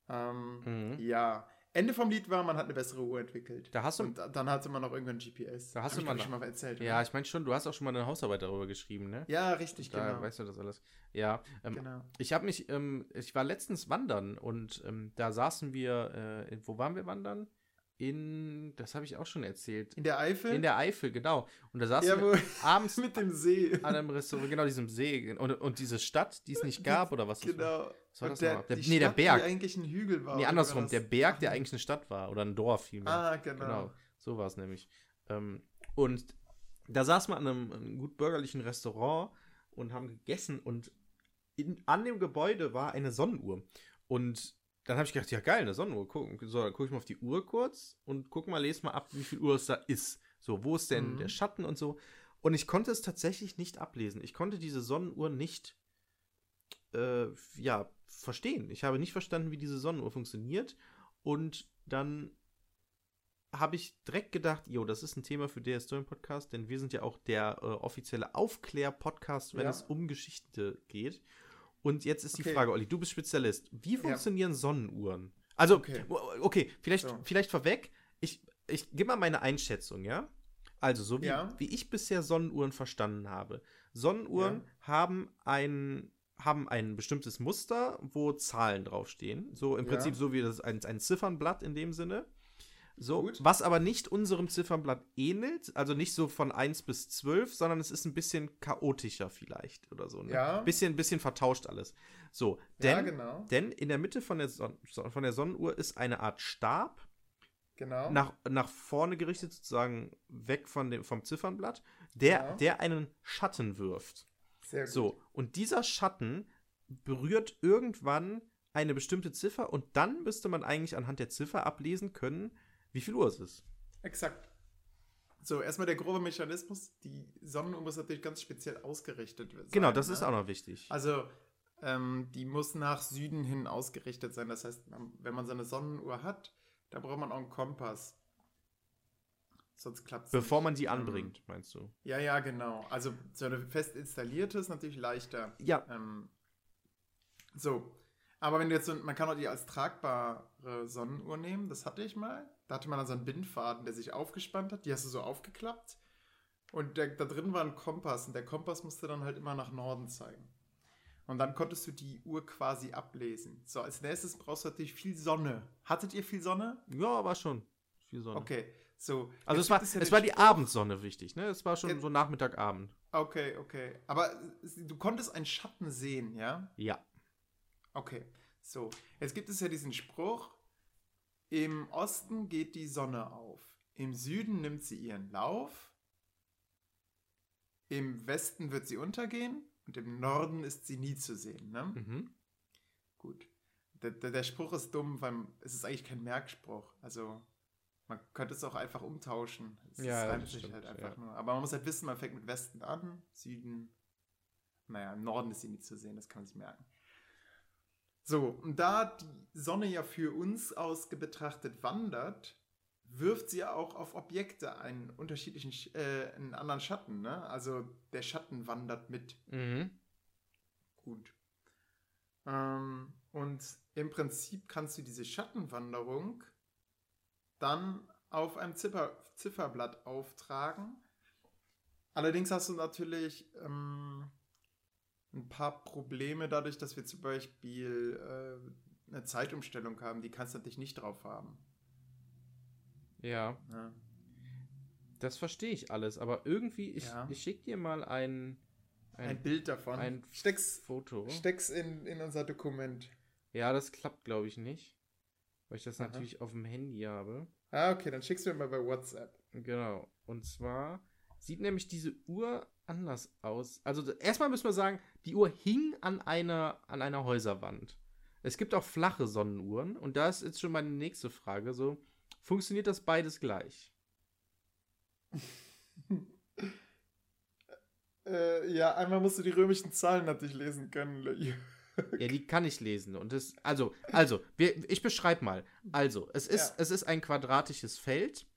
Ähm, Mhm. Ja. Ende vom Lied war, man hat eine bessere Uhr entwickelt. Da hast du- Und da- dann hatte man noch irgendwann GPS. Da hast Hab du mal schon mal erzählt. Ja, oder? ich meine schon, du hast auch schon mal eine Hausarbeit darüber geschrieben, ne? ja, richtig, Da genau. weißt du das alles. Ja, ähm, genau. ich habe mich, ähm, ich war letztens wandern und ähm, da saßen wir, äh, wo waren wir wandern? In, das habe ich auch schon erzählt, In der Eifel? in der Eifel, genau. Und da saßen ja, wir abends mit dem See. an einem Restaurant, genau diesem See und, und diese Stadt, die es nicht gab oder was? Genau. Was war das der? Der- nee, der Stadt, Berg. Die eigentlich ein Hügel war. Nee, andersrum, der Berg, der eigentlich eine Stadt war oder ein Dorf vielmehr. Ah, genau. Genau, so war es nämlich. Ähm, und da saß man an einem, einem gut bürgerlichen Restaurant und haben gegessen und in, an dem Gebäude war eine Sonnenuhr. Und dann habe ich gedacht, ja geil, eine Sonnenuhr. Guck, so, dann gucke ich mal auf die Uhr kurz und guck mal, lese mal ab, wie viel Uhr es da ist. So, wo ist denn Mhm. der Schatten und so. Und ich konnte es tatsächlich nicht ablesen. Ich konnte diese Sonnenuhr nicht, äh, ja, verstehen. Ich habe nicht verstanden, wie diese Sonnenuhr funktioniert. Und dann habe ich direkt gedacht, jo, das ist ein Thema für der Historien Podcast, denn wir sind ja auch der äh, offizielle Aufklär-Podcast, wenn Ja. es um Geschichte geht. Und jetzt ist die Okay. Frage, Olli, du bist Spezialist. Wie Ja. funktionieren Sonnenuhren? Also, Okay. okay, vielleicht, So. vielleicht vorweg, ich, ich gebe mal meine Einschätzung, ja? Also, so wie, Ja. wie ich bisher Sonnenuhren verstanden habe. Sonnenuhren haben ein haben ein bestimmtes Muster, wo Zahlen draufstehen. So im Ja. Prinzip so wie das ein, ein Ziffernblatt in dem Sinne. So, Gut. was aber nicht unserem Ziffernblatt ähnelt, also nicht so von 1 bis 12, sondern es ist ein bisschen chaotischer vielleicht oder so. Ne? Ja. Bisschen, bisschen vertauscht alles. So, Ja, denn, genau. denn in der Mitte von der, Son von der Sonnenuhr ist eine Art Stab, Genau. nach, nach vorne gerichtet, sozusagen weg von dem, vom Ziffernblatt, der, Ja. der einen Schatten wirft. Sehr gut. So, und dieser Schatten berührt irgendwann eine bestimmte Ziffer und dann müsste man eigentlich anhand der Ziffer ablesen können, wie viel Uhr es ist. Exakt. So, erstmal der grobe Mechanismus. Die Sonnenuhr muss natürlich ganz speziell ausgerichtet sein. Genau, das ne? ist auch noch wichtig. Also, ähm, die muss nach Süden hin ausgerichtet sein. Das heißt, wenn man so eine Sonnenuhr hat, da braucht man auch einen Kompass. Sonst klappt es Bevor nicht. man sie Ähm, anbringt, meinst du? Ja, ja, genau. Also, so eine fest installierte ist natürlich leichter. Ja, Ähm, so. Aber wenn du jetzt so, man kann auch die als tragbare Sonnenuhr nehmen, das hatte ich mal. Da hatte man dann so einen Bindfaden, der sich aufgespannt hat. Die hast du so aufgeklappt. Und der, da drin war ein Kompass. Und der Kompass musste dann halt immer nach Norden zeigen. Und dann konntest du die Uhr quasi ablesen. So, als nächstes brauchst du natürlich viel Sonne. Hattet ihr viel Sonne? ja, war schon. Viel Sonne. Okay, so. Also es war, ja es war die Spruch- Abendsonne wichtig, ne? Es war schon Jetzt- so Nachmittag, Abend. Okay, okay. Aber du konntest einen Schatten sehen, ja? Ja. Okay, so. Jetzt gibt es ja diesen Spruch, im Osten geht die Sonne auf, im Süden nimmt sie ihren Lauf, im Westen wird sie untergehen und im Norden ist sie nie zu sehen. Ne? Mhm. Gut. Der, der, der Spruch ist dumm, weil es ist eigentlich kein Merkspruch. Also man könnte es auch einfach umtauschen. Es Ja, reimt sich halt einfach ja. nur. Aber man muss halt wissen, man fängt mit Westen an, Süden. Naja, im Norden ist sie nie zu sehen, das kann man sich merken. So, und da die Sonne ja für uns aus betrachtet wandert, wirft sie ja auch auf Objekte einen unterschiedlichen, Sch- äh, einen anderen Schatten. Ne? Also der Schatten wandert mit. Mhm. Gut. Ähm, und im Prinzip kannst du diese Schattenwanderung dann auf einem Ziffer, Zifferblatt auftragen. Allerdings hast du natürlich ähm, ein paar Probleme dadurch, dass wir zum Beispiel äh, eine Zeitumstellung haben. Die kannst du natürlich nicht drauf haben. Ja, Ne? das verstehe ich alles, aber irgendwie, ich, Ja. ich schicke dir mal ein, Ein, ein, Bild davon. ein steck's Foto. steck's in, in unser Dokument. Ja, das klappt, glaube ich, nicht. Weil ich das Aha. natürlich auf dem Handy habe. Ah, okay, dann schickst du mir mal bei WhatsApp. Genau. Und zwar sieht nämlich diese Uhr anders aus. Also erstmal müssen wir sagen, die Uhr hing an einer, an einer Häuserwand. Es gibt auch flache Sonnenuhren. Und da ist jetzt schon meine nächste Frage. So, funktioniert das beides gleich? Äh, ja, einmal musst du die römischen Zahlen natürlich lesen können. Ja, die kann ich lesen. Und das, also, also, wir, ich beschreibe mal. Also, es ist, Ja. es ist ein quadratisches Feld.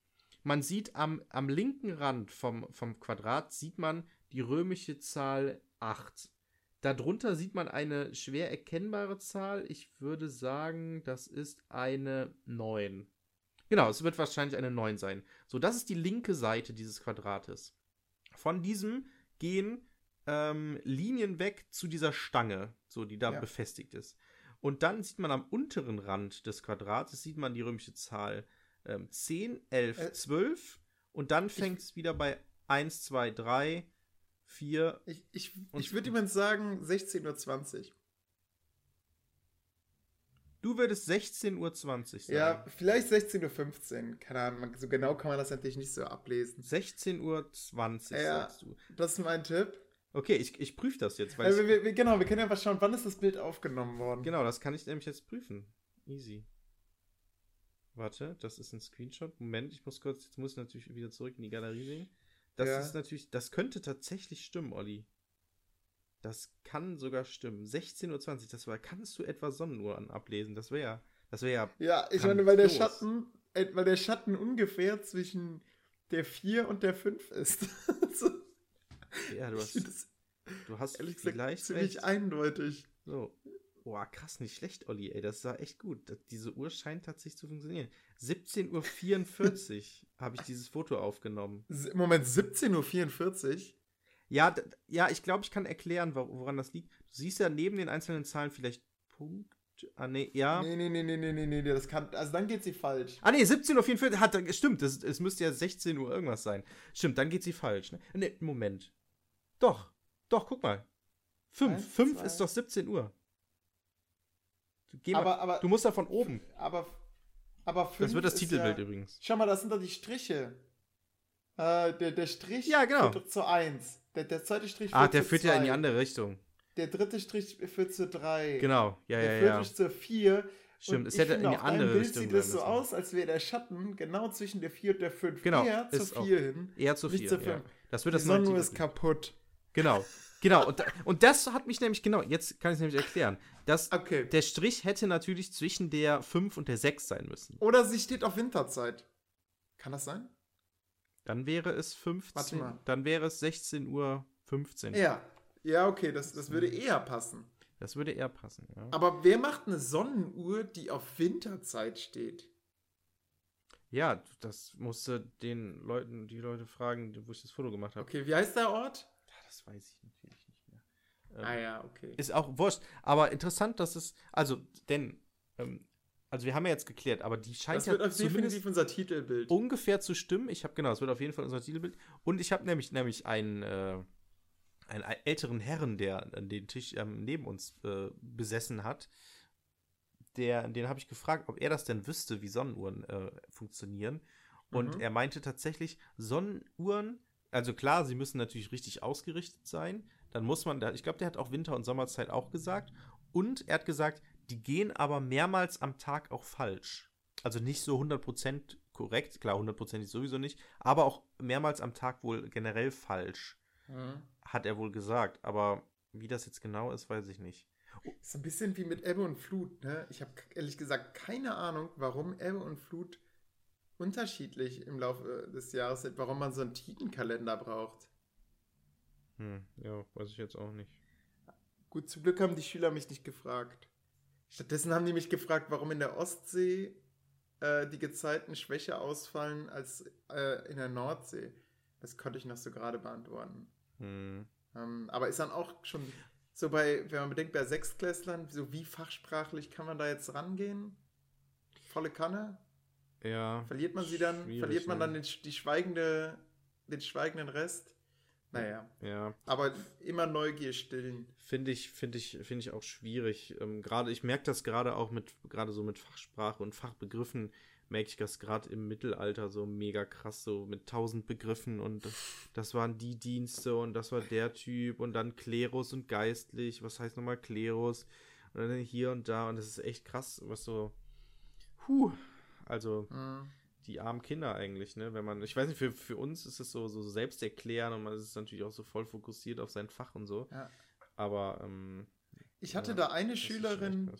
Man sieht am, am linken Rand vom, vom Quadrat sieht man die römische Zahl 8. Darunter sieht man eine schwer erkennbare Zahl. Ich würde sagen, das ist eine 9. Genau, es wird wahrscheinlich eine 9 sein. So, das ist die linke Seite dieses Quadrates. Von diesem gehen ähm, Linien weg zu dieser Stange, so die da Ja. befestigt ist. Und dann sieht man am unteren Rand des Quadrates, sieht man die römische Zahl ähm, 10, 11, Äh, 12 und dann fängt es wieder bei 1, 2, 3, 4. Ich, ich, ich würde jemand sagen 16.20 Uhr. Du würdest 16.20 Uhr sagen. Ja, vielleicht 16.15 Uhr. Keine Ahnung, so genau kann man das natürlich nicht so ablesen. 16.20 Uhr, Ja. sagst du. Das ist mein Tipp. Okay, ich, ich prüfe das jetzt, weil ich, wir, wir, genau, wir können ja mal schauen, wann ist das Bild aufgenommen worden. Genau, das kann ich nämlich jetzt prüfen. Easy. Warte, das ist ein Screenshot. Moment, ich muss kurz, jetzt muss ich natürlich wieder zurück in die Galerie sehen. Das Ja. ist natürlich, das könnte tatsächlich stimmen, Olli. Das kann sogar stimmen. 16.20 Uhr, das war, kannst du etwa Sonnenuhren ablesen? Das wäre, das wäre ja, Ja, ich meine, weil der. Schatten, äh, weil der Schatten ungefähr zwischen der 4 und der 5 ist. so, ja, du hast, das du hast ehrlich gesagt vielleicht ziemlich recht. eindeutig. So. Boah, krass, nicht schlecht, Olli, ey. Das war echt gut. Das, diese Uhr scheint tatsächlich zu funktionieren. 17.44 Uhr habe ich dieses Foto aufgenommen. Moment, 17.44 Uhr? Ja, ja, ich glaube, ich kann erklären, wo- woran das liegt. Du siehst ja neben den einzelnen Zahlen vielleicht Punkt. Ah, nee, ja. Nee, nee, nee, nee, nee, nee, nee, das kann, also dann geht sie falsch. Ah, nee, 17.44 Uhr. Hat, stimmt, das, es müsste ja 16 Uhr irgendwas sein. Stimmt, dann geht sie falsch. Ne? Nee, Moment. Doch, doch, guck mal. 5. Eins, 5 zwei. ist doch 17 Uhr. Aber, aber, du musst da von oben. aber, aber Das wird das Titelbild ja, übrigens. Schau mal, das sind doch die Striche. Äh, der, der Strich Ja, genau. führt zu 1. Der, der zweite Strich Ah, führt der zu führt ja in die zwei. andere Richtung. Der dritte Strich führt zu 3. Genau, ja, der ja, vierte ja. Strich zur 4. Stimmt, Und es hätte in finde, die andere Bild Richtung sieht es so aus, als wäre der Schatten genau zwischen der 4 und der 5. Genau, Eher auch- 4 hin. Eher zu Nicht viel. zur Ja. fünf. Das wird Die das neue Sonne ist kaputt. Genau, genau. Und, und das hat mich nämlich, genau, jetzt kann ich es nämlich erklären. Das, Okay. der Strich hätte natürlich zwischen der 5 und der 6 sein müssen. Oder sie steht auf Winterzeit. Kann das sein? Dann wäre es 15, Warte mal. dann wäre es 16 Uhr 15. Ja. Ja, okay, das, das würde eher passen. Das würde eher passen, ja. Aber wer macht eine Sonnenuhr, die auf Winterzeit steht? Ja, das musste den Leuten, die Leute fragen, wo ich das Foto gemacht habe. Okay, wie heißt der Ort? Das weiß ich natürlich nicht mehr. Ähm, Ah ja, okay. Ist auch wurscht. Aber interessant, dass es, also, denn, ähm, also wir haben ja jetzt geklärt, aber die scheint Das ja wird definitiv unser Titelbild. ungefähr zu stimmen. Ich habe genau, es wird auf jeden Fall unser Titelbild. Und ich habe nämlich nämlich einen, äh, einen älteren Herren, der den Tisch ähm, neben uns äh, besessen hat. Der, den habe ich gefragt, ob er das denn wüsste, wie Sonnenuhren äh, funktionieren. Und Mhm. er meinte tatsächlich, Sonnenuhren, also klar, sie müssen natürlich richtig ausgerichtet sein. Dann muss man da, ich glaube, der hat auch Winter- und Sommerzeit auch gesagt. Und er hat gesagt, die gehen aber mehrmals am Tag auch falsch. Also nicht so 100% korrekt, klar, 100% sowieso nicht, aber auch mehrmals am Tag wohl generell falsch, Mhm. hat er wohl gesagt. Aber wie das jetzt genau ist, weiß ich nicht. Ist ein bisschen wie mit Ebbe und Flut, ne? Ich habe ehrlich gesagt keine Ahnung, warum Ebbe und Flut unterschiedlich im Laufe des Jahres sind, warum man so einen Tidenkalender braucht. Hm, ja, weiß ich jetzt auch nicht. Gut, zum Glück haben die Schüler mich nicht gefragt. Stattdessen haben die mich gefragt, warum in der Ostsee äh, die Gezeiten schwächer ausfallen als äh, in der Nordsee. Das konnte ich noch so gerade beantworten. Hm. Ähm, aber ist dann auch schon so bei, wenn man bedenkt, bei Sechstklässlern, so wie fachsprachlich kann man da jetzt rangehen? Volle Kanne? Ja. Verliert man sie dann, verliert man dann den, die schweigende, den schweigenden Rest? Naja, Ja. aber immer Neugier stillen. Finde ich, finde ich, finde ich auch schwierig. Ähm, gerade, ich merke das gerade auch mit, gerade so mit Fachsprache und Fachbegriffen, merke ich das gerade im Mittelalter so mega krass, so mit tausend Begriffen und das, das waren die Dienste und das war der Typ und dann Klerus und geistlich, was heißt nochmal Klerus und dann hier und da und das ist echt krass, was so, huh, also Mhm. die armen Kinder eigentlich, ne? Wenn man, ich weiß nicht, für, für uns ist es so, so selbsterklärend und man ist natürlich auch so voll fokussiert auf sein Fach und so. Ja. Aber ähm, Ich hatte Ja, da eine Schülerin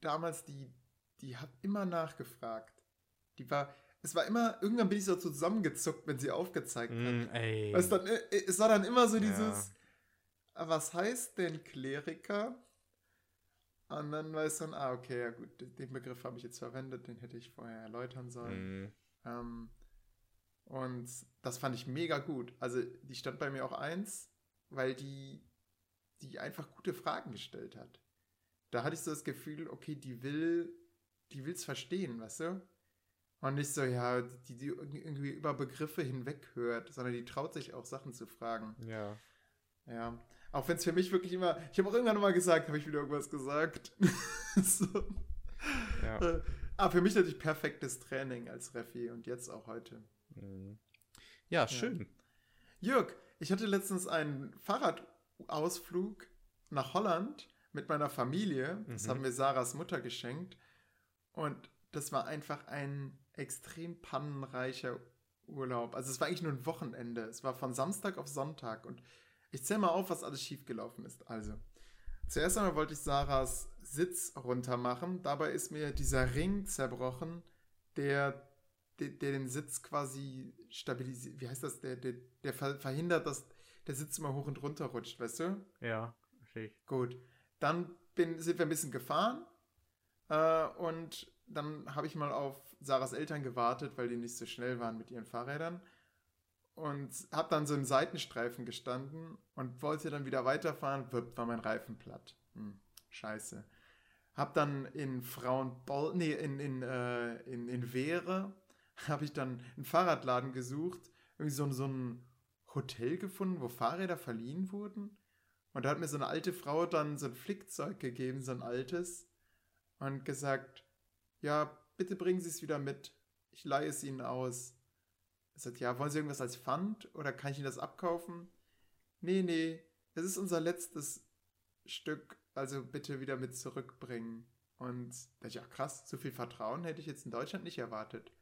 damals, die, die hat immer nachgefragt. Die war, es war immer, irgendwann bin ich so zusammengezuckt, wenn sie aufgezeigt hat. Mm, ey. Weißt, dann, äh, es war dann immer so Ja. dieses, was heißt denn Kleriker? Und dann weiß dann, ah, okay, ja gut, den Begriff habe ich jetzt verwendet, den hätte ich vorher erläutern sollen. Mhm. Ähm, und das fand ich mega gut. Also die stand bei mir auch eins, weil die, die einfach gute Fragen gestellt hat. Da hatte ich so das Gefühl, okay, die will, die will es verstehen, weißt du? Und nicht so, ja, die, die irgendwie über Begriffe hinweg hört, sondern die traut sich auch Sachen zu fragen. Ja. Ja. Auch wenn es für mich wirklich immer. Ich habe auch irgendwann mal gesagt, habe ich wieder irgendwas gesagt. so. Ja. Äh, Aber für mich natürlich perfektes Training als Refi und jetzt auch heute. Mhm. Ja, schön. Jörg, ich hatte letztens einen Fahrradausflug nach Holland mit meiner Familie. Das Mhm. haben mir Sarahs Mutter geschenkt. Und das war einfach ein extrem pannenreicher Urlaub. Also es war eigentlich nur ein Wochenende. Es war von Samstag auf Sonntag. Und ich zähle mal auf, was alles schiefgelaufen ist. Also, zuerst einmal wollte ich Sarahs Sitz runter machen. Dabei ist mir dieser Ring zerbrochen, der, der, der den Sitz quasi stabilisiert. Wie heißt das? Der, der, der ver- verhindert, dass der Sitz immer hoch und runter rutscht, weißt du? Ja, verstehe. Gut. Dann bin, sind wir ein bisschen gefahren. Äh, und dann habe ich mal auf Sarahs Eltern gewartet, weil die nicht so schnell waren mit ihren Fahrrädern. Und habe dann so im Seitenstreifen gestanden und wollte dann wieder weiterfahren. Wirp, war mein Reifen platt. Hm, scheiße. Hab dann in Frauenbol, nee, in, in, äh, in, in Wehre, habe ich dann einen Fahrradladen gesucht. Irgendwie so, so ein Hotel gefunden, wo Fahrräder verliehen wurden. Und da hat mir so eine alte Frau dann so ein Flickzeug gegeben, so ein altes, und gesagt, ja, bitte bringen Sie es wieder mit. Ich leihe es Ihnen aus. Ich sagte, ja, wollen Sie irgendwas als Pfand oder kann ich Ihnen das abkaufen? Nee, nee, es ist unser letztes Stück, also bitte wieder mit zurückbringen. Und da ich, ach krass, so viel Vertrauen hätte ich jetzt in Deutschland nicht erwartet.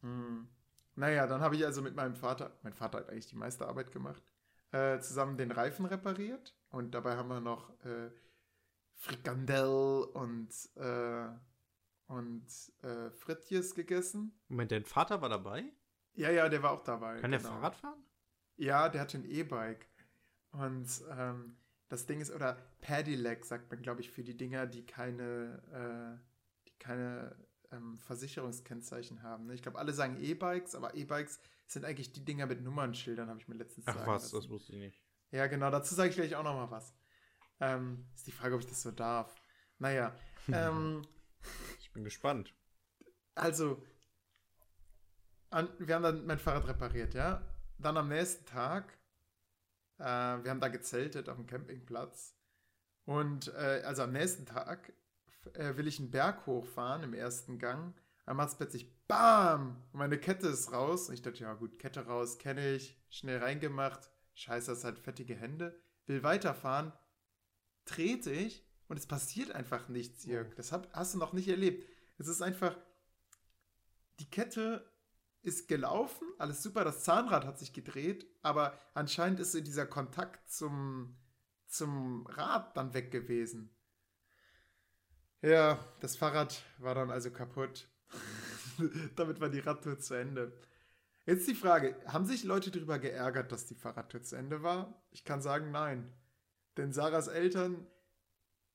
Hm. Naja, dann habe ich also mit meinem Vater, mein Vater hat eigentlich die meiste Arbeit gemacht, äh, zusammen den Reifen repariert. Und dabei haben wir noch äh, Frikandel und, äh, und äh, Frittjes gegessen. Moment, dein Vater war dabei? Ja, ja, der war auch dabei. Kann der genau. Fahrrad fahren? Ja, der hatte ein E-Bike. Und ähm, das Ding ist, oder Pedelec sagt man, glaube ich, für die Dinger, die keine, äh, die keine ähm, Versicherungskennzeichen haben. Ne? Ich glaube, alle sagen E-Bikes, aber E-Bikes sind eigentlich die Dinger mit Nummernschildern, habe ich mir letztens Ach sagen was, lassen. das wusste ich nicht. Ja, genau, dazu sage ich gleich auch noch mal was. Ähm, ist die Frage, ob ich das so darf. Naja, ähm, Ich bin gespannt. also, wir haben dann mein Fahrrad repariert, ja. Dann am nächsten Tag, äh, wir haben da gezeltet auf dem Campingplatz. Und äh, also am nächsten Tag äh, will ich einen Berg hochfahren im ersten Gang. Dann macht es plötzlich BAM! Und meine Kette ist raus. Und ich dachte, ja gut, Kette raus, kenne ich. Schnell reingemacht. Scheiße, das hat fettige Hände. Will weiterfahren. Trete ich und es passiert einfach nichts, Jörg. Das hab, hast du noch nicht erlebt. Es ist einfach, die Kette ist gelaufen, alles super, das Zahnrad hat sich gedreht, aber anscheinend ist dieser Kontakt zum, zum Rad dann weg gewesen. Ja, das Fahrrad war dann also kaputt. Damit war die Radtour zu Ende. Jetzt die Frage, haben sich Leute darüber geärgert, dass die Fahrradtour zu Ende war? Ich kann sagen, nein. Denn Sarahs Eltern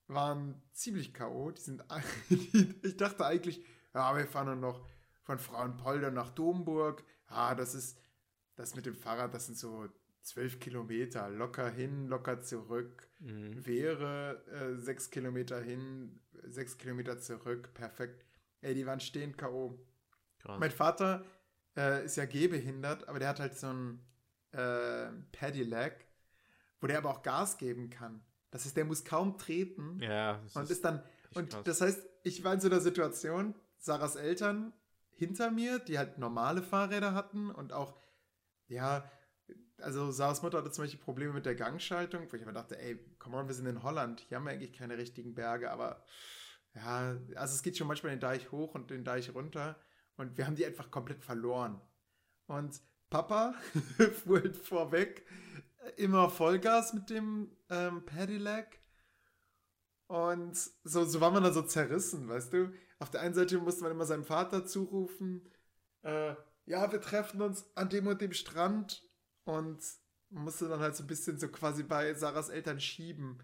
waren ziemlich K.O. Die sind, ich dachte eigentlich, ja, wir fahren dann noch von Frauenpolder nach Domburg. Ah, das ist, das mit dem Fahrrad, das sind so zwölf Kilometer. Locker hin, locker zurück. Mhm. Wäre äh, sechs Kilometer hin, sechs Kilometer zurück. Perfekt. Ey, die waren stehend K.O. Mein Vater äh, ist ja gehbehindert, aber der hat halt so ein äh, Pedelec, wo der aber auch Gas geben kann. Das heißt, der muss kaum treten ja, und ist dann. echt Und krass. das heißt, ich war in so einer Situation, Sarahs Eltern hinter mir, die halt normale Fahrräder hatten und auch, ja, also Sarahs Mutter hatte zum Beispiel Probleme mit der Gangschaltung, wo ich mir dachte, ey, come on, wir sind in Holland, hier haben wir eigentlich keine richtigen Berge, aber ja, also es geht schon manchmal den Deich hoch und den Deich runter und wir haben die einfach komplett verloren. Und Papa fuhr halt vorweg immer Vollgas mit dem ähm, Pedelec und so, so war man dann so zerrissen, weißt du? Auf der einen Seite musste man immer seinem Vater zurufen, äh, ja, wir treffen uns an dem und dem Strand und musste dann halt so ein bisschen so quasi bei Sarahs Eltern schieben,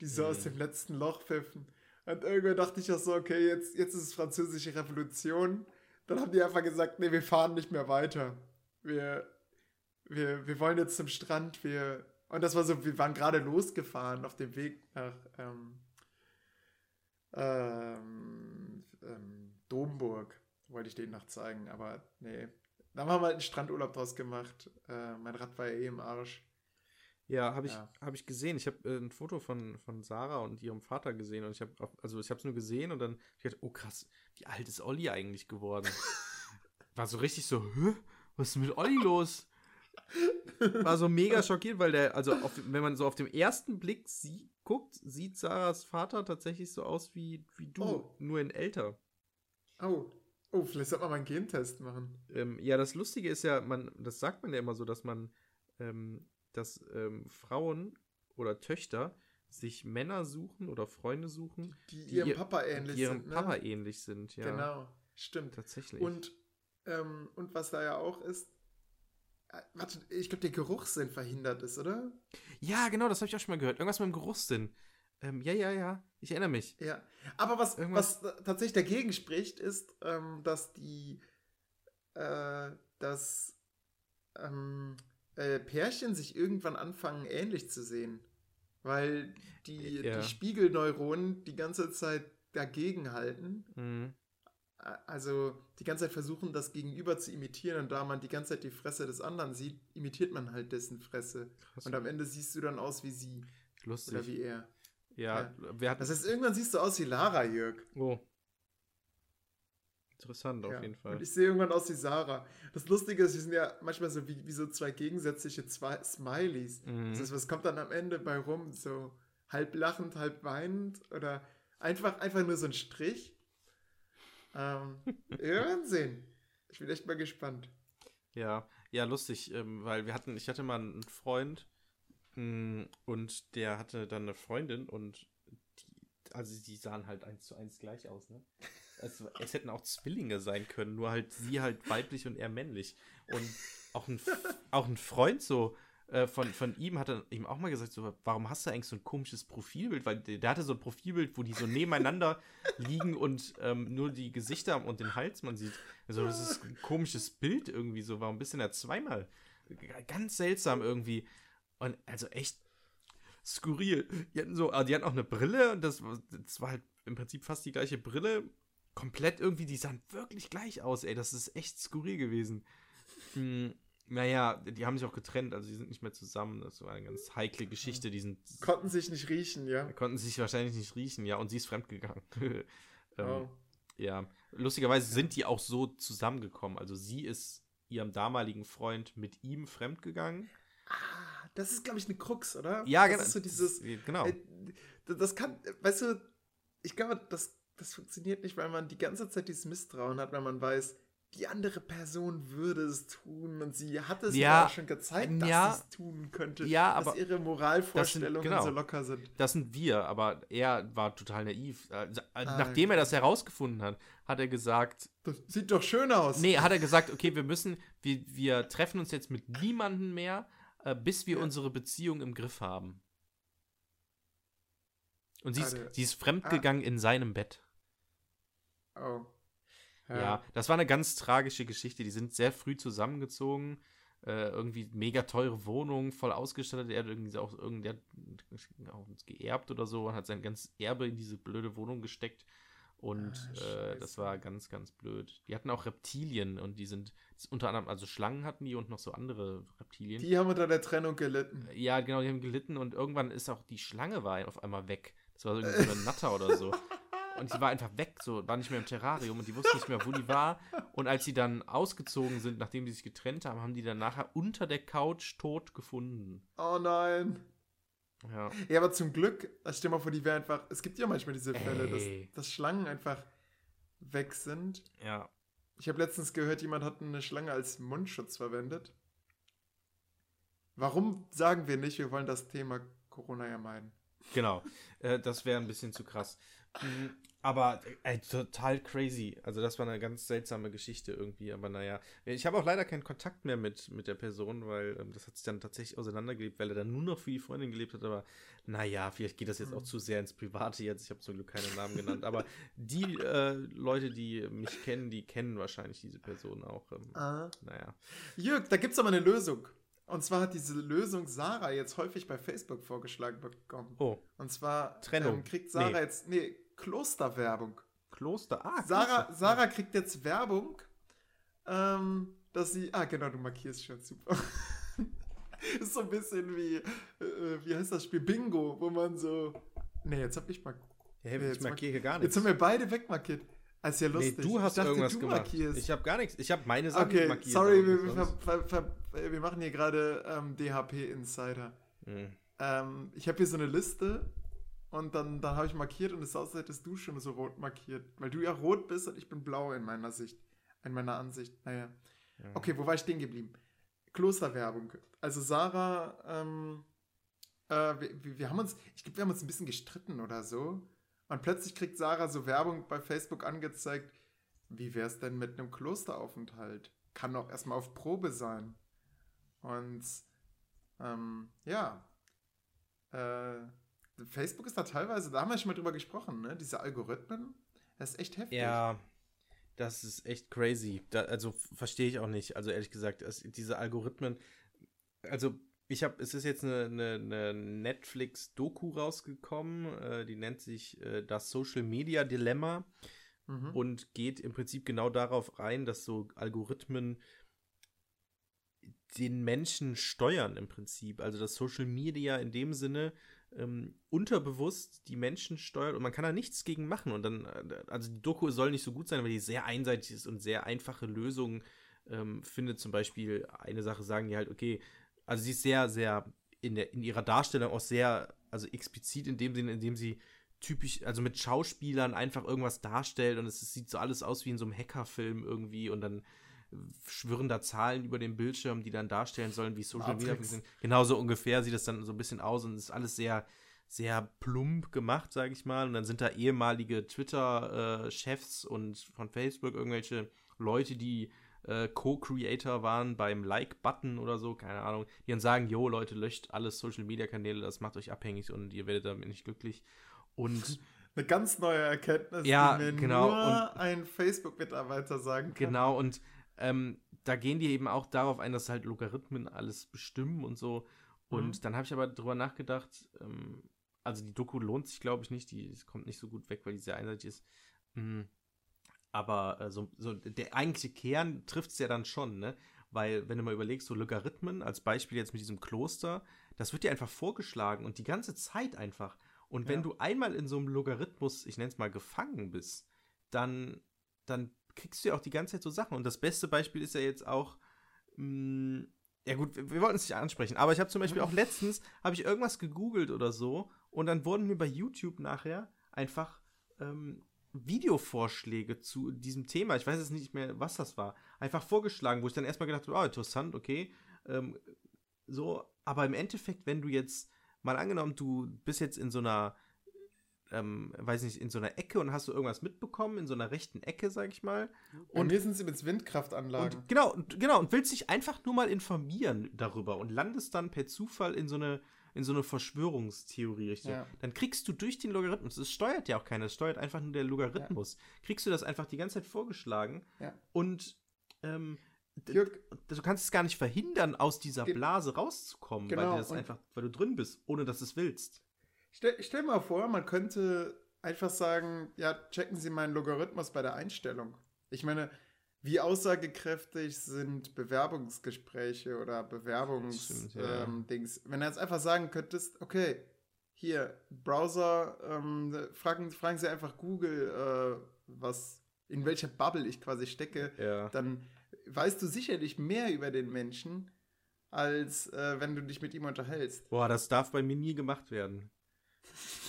die so Mhm. aus dem letzten Loch pfiffen. Und irgendwann dachte ich auch so, okay, jetzt, jetzt ist es französische Revolution. Dann haben die einfach gesagt, nee, wir fahren nicht mehr weiter. Wir, wir, wir wollen jetzt zum Strand. Wir, und das war so, wir waren gerade losgefahren auf dem Weg nach ähm, ähm, ähm, Domburg. Wollte ich denen noch zeigen, aber nee. Dann haben wir halt einen Strandurlaub draus gemacht. Äh, mein Rad war ja eh im Arsch. Ja, habe ich, Ja. hab ich gesehen. Ich habe äh, ein Foto von, von Sarah und ihrem Vater gesehen und ich habe also ich habe es nur gesehen und dann ich gedacht, oh krass, wie alt ist Olli eigentlich geworden? War so richtig so, Hä? was ist mit Olli los? War so mega schockiert, weil der, also auf, wenn man so auf den ersten Blick sie, guckt, sieht Sarahs Vater tatsächlich so aus wie, wie du, Oh. nur in älter. Oh. Oh, vielleicht sollte man mal einen Gentest machen. Ähm, ja, das Lustige ist ja, man, das sagt man ja immer so, dass man, ähm, dass ähm, Frauen oder Töchter sich Männer suchen oder Freunde suchen, Die, Die ihrem ihr- Papa ähnlich ihrem sind. Ne? Papa ähnlich sind. Ja, Genau, stimmt. tatsächlich. Und, ähm, und was da ja auch ist, warte, ich glaube, der Geruchssinn verhindert ist, oder? ja, genau, das habe ich auch schon mal gehört. Irgendwas mit dem Geruchssinn. Ähm, ja, ja, ja, ich erinnere mich. Ja. Aber was, Irgendwas- was tatsächlich dagegen spricht, ist, ähm, dass die, äh, dass ähm, äh, Pärchen sich irgendwann anfangen, ähnlich zu sehen. Weil die, Ja. die Spiegelneuronen die ganze Zeit dagegen halten. Mhm. Also die ganze Zeit versuchen, das Gegenüber zu imitieren und da man die ganze Zeit die Fresse des anderen sieht, imitiert man halt dessen Fresse. Krass. Und am Ende siehst du dann aus wie sie Lustig. oder wie er. ja, wir hatten. Das heißt, irgendwann siehst du aus wie Lara, Jörg. oh. Interessant, auf Ja. jeden Fall. Und ich sehe irgendwann aus wie Sarah. Das Lustige ist, wir sind ja manchmal so wie, wie so zwei gegensätzliche zwei Smileys. Mhm. Das heißt, was kommt dann am Ende bei rum? So halb lachend, halb weinend oder einfach, einfach nur so ein Strich? Ähm, wir werden sehen. Ich bin echt mal gespannt. Ja, ja, lustig, ähm, weil wir hatten, ich hatte mal einen Freund mh, und der hatte dann eine Freundin und die, also die sahen halt eins zu eins gleich aus, ne? Es, es hätten auch Zwillinge sein können, nur halt sie halt weiblich und er männlich. Und auch ein, auch ein Freund so äh, von, von ihm hat er ihm auch mal gesagt, so, warum hast du eigentlich so ein komisches Profilbild? Weil der, der hatte so ein Profilbild, wo die so nebeneinander liegen und ähm, nur die Gesichter und den Hals man sieht. Also das ist ein komisches Bild irgendwie so. Warum bist du denn da zweimal? Ganz seltsam irgendwie. Und also echt skurril. Die hatten so, ah, die hatten auch eine Brille und das, war- das war halt im Prinzip fast die gleiche Brille. Komplett irgendwie, die sahen wirklich gleich aus, ey. Das ist echt skurril gewesen. Hm, naja, die haben sich auch getrennt, also die sind nicht mehr zusammen. Das war eine ganz heikle Geschichte. Die sind, Konnten sich nicht riechen, ja. konnten sich wahrscheinlich nicht riechen, ja, und sie ist fremdgegangen. ähm, Oh. ja, lustigerweise sind die auch so zusammengekommen. Also sie ist ihrem damaligen Freund mit ihm fremdgegangen. Ah, das ist, glaube ich, eine Krux, oder? Ja, das genau. ist so dieses. Genau. Äh, das kann, weißt du, ich glaube, das, das funktioniert nicht, weil man die ganze Zeit dieses Misstrauen hat, weil man weiß, die andere Person würde es tun und sie hat es Ja, ja schon gezeigt, dass ja, sie es tun könnte. ja, dass aber ihre Moralvorstellungen genau. so locker sind. Das sind wir, aber er war total naiv. Also, äh, Ah, nachdem er das herausgefunden hat, hat er gesagt, Das sieht doch schön aus. nee, hat er gesagt, okay, wir müssen, wir, wir treffen uns jetzt mit niemandem mehr, äh, bis wir Ja. unsere Beziehung im Griff haben. Und sie ist, sie ist fremdgegangen in seinem Bett. Oh. Ja. das war eine ganz tragische Geschichte. Die sind sehr früh zusammengezogen. Äh, irgendwie mega teure Wohnung, voll ausgestattet. Er hat irgendwie auch uns geerbt oder so und hat sein ganzes Erbe in diese blöde Wohnung gesteckt. Und Ah, äh, das war ganz, ganz blöd. Die hatten auch Reptilien und die sind unter anderem, also Schlangen hatten die und noch so andere Reptilien. Die haben unter der Trennung gelitten. Ja, genau, die haben gelitten und irgendwann ist auch die Schlange war auf einmal weg. Das war so eine Natter oder so. Und die war einfach weg, so, war nicht mehr im Terrarium und die wussten nicht mehr, wo die war. Und als sie dann ausgezogen sind, nachdem die sich getrennt haben, haben die dann nachher unter der Couch tot gefunden. Oh nein. Ja. Ja, aber zum Glück, also stell mal vor, die wäre einfach. Es gibt ja manchmal diese Fälle, dass, dass Schlangen einfach weg sind. Ja. Ich habe letztens gehört, jemand hat eine Schlange als Mundschutz verwendet. Warum sagen wir nicht, wir wollen das Thema Corona ja meiden? Genau. Äh, das wäre ein bisschen zu krass. Aber ey, total crazy. Also das war eine ganz seltsame Geschichte irgendwie. Aber naja, ich habe auch leider keinen Kontakt mehr mit, mit der Person, weil ähm, das hat sich dann tatsächlich auseinandergelebt, weil er dann nur noch für die Freundin gelebt hat. Aber naja, vielleicht geht das jetzt auch mhm. zu sehr ins Private jetzt. Ich habe zum Glück keinen Namen genannt. Aber die äh, Leute, die mich kennen, die kennen wahrscheinlich diese Person auch. Ähm, ah. Naja. Jörg, da gibt es aber eine Lösung. Und zwar hat diese Lösung Sarah jetzt häufig bei Facebook vorgeschlagen bekommen. Oh. Und zwar Trennung. Ähm, kriegt Sarah nee. jetzt. Nee, Klosterwerbung. Kloster, ah. Sarah, Kloster. Sarah kriegt jetzt Werbung, ähm, dass sie. Ah, genau, du markierst schon super. ist so ein bisschen wie, äh, wie heißt das Spiel? Bingo, wo man so. Nee, jetzt hab ich mal. Ja, nee, ich markiere gar nichts. Jetzt haben wir beide wegmarkiert. Das ist ja lustig. Nee, du hast dachte, irgendwas du gemacht. Markierst. Ich habe gar nichts. Ich habe meine Sachen okay, markiert. Sorry, wir, wir, wir, wir, machen hier gerade ähm, DHP Insider. Mhm. Ähm, ich habe hier so eine Liste und dann, dann habe ich markiert und es sah aus, als hättest du schon so rot markiert. Weil du ja rot bist und ich bin blau in meiner Sicht. In meiner Ansicht. Naja. Ja. Okay, wo war ich stehen geblieben? Klosterwerbung. Also Sarah, ähm, äh, wir, wir, haben uns, ich glaube, wir haben uns ein bisschen gestritten oder so. Und plötzlich kriegt Sarah so Werbung bei Facebook angezeigt. Wie wäre es denn mit einem Klosteraufenthalt? Kann auch erstmal auf Probe sein. Und ähm, ja, äh, Facebook ist da teilweise, da haben wir schon mal drüber gesprochen, ne? Diese Algorithmen, das ist echt heftig. Ja, das ist echt crazy. Da, also verstehe ich auch nicht. Also ehrlich gesagt, es, diese Algorithmen, also ich habe, es ist jetzt eine, eine, eine Netflix-Doku rausgekommen, äh, die nennt sich äh, das Social Media Dilemma mhm. und geht im Prinzip genau darauf rein, dass so Algorithmen den Menschen steuern im Prinzip. Also das Social Media in dem Sinne ähm, unterbewusst die Menschen steuert und man kann da nichts gegen machen. Und dann, äh, also die Doku soll nicht so gut sein, weil die sehr einseitig ist und sehr einfache Lösungen ähm, findet. Zum Beispiel eine Sache sagen die halt, okay, also sie ist sehr, sehr in, der, in ihrer Darstellung auch sehr, also explizit in dem Sinne, in dem sie typisch, also mit Schauspielern einfach irgendwas darstellt und es sieht so alles aus wie in so einem Hackerfilm irgendwie und dann schwirren da Zahlen über den Bildschirm, die dann darstellen sollen, wie Social Media sind. Genauso ungefähr sieht das dann so ein bisschen aus und ist alles sehr, sehr plump gemacht, sage ich mal. Und dann sind da ehemalige Twitter-Chefs und von Facebook irgendwelche Leute, die äh, Co-Creator waren beim Like-Button oder so, keine Ahnung, die dann sagen, jo Leute, löscht alle Social-Media-Kanäle, das macht euch abhängig und ihr werdet damit nicht glücklich. Und eine ganz neue Erkenntnis, ja, die mir genau, nur ein Facebook-Mitarbeiter sagen kann. Genau, und ähm, da gehen die eben auch darauf ein, dass halt Logarithmen alles bestimmen und so. Und mhm. dann habe ich aber drüber nachgedacht, ähm, also die Doku lohnt sich, glaube ich, nicht. Die kommt nicht so gut weg, weil die sehr einseitig ist. Mhm. Aber äh, so, so, der eigentliche Kern trifft es ja dann schon, ne? Weil, wenn du mal überlegst, so Logarithmen, als Beispiel jetzt mit diesem Kloster, das wird dir einfach vorgeschlagen und die ganze Zeit einfach. Und wenn ja. du einmal in so einem Logarithmus, ich nenne es mal, gefangen bist, dann, dann kriegst du ja auch die ganze Zeit so Sachen. Und das beste Beispiel ist ja jetzt auch, mh, mm, ja gut, wir, wir wollten es nicht ansprechen, aber ich habe zum Beispiel auch letztens, habe ich irgendwas gegoogelt oder so und dann wurden mir bei YouTube nachher einfach ähm, Videovorschläge zu diesem Thema, ich weiß jetzt nicht mehr, was das war, einfach vorgeschlagen, wo ich dann erstmal gedacht habe, oh, interessant, okay, ähm, so, aber im Endeffekt, wenn du jetzt mal angenommen, du bist jetzt in so einer ähm, weiß nicht, in so einer Ecke und hast du irgendwas mitbekommen, in so einer rechten Ecke, sag ich mal. Und wir sind sie mit Windkraftanlagen. Und, genau, und, genau, und willst dich einfach nur mal informieren darüber und landest dann per Zufall in so eine, in so eine Verschwörungstheorie Richtung. Ja. Dann kriegst du durch den Logarithmus, es steuert ja auch keiner, es steuert einfach nur der Logarithmus, ja. kriegst du das einfach die ganze Zeit vorgeschlagen ja. und ähm, Jörg, du kannst es gar nicht verhindern, aus dieser Blase rauszukommen, genau, weil, du das einfach, weil du drin bist, ohne dass du es willst. Stell, stell mal vor, man könnte einfach sagen, ja, checken Sie meinen Logarithmus bei der Einstellung. Ich meine, wie aussagekräftig sind Bewerbungsgespräche oder Bewerbungsdings? Ja. Ähm, Wenn du jetzt einfach sagen könntest, okay, hier, Browser, ähm, fragen, fragen Sie einfach Google, äh, was, in welcher Bubble ich quasi stecke, ja. dann weißt du sicherlich mehr über den Menschen, als äh, wenn du dich mit ihm unterhältst. Boah, das darf bei mir nie gemacht werden.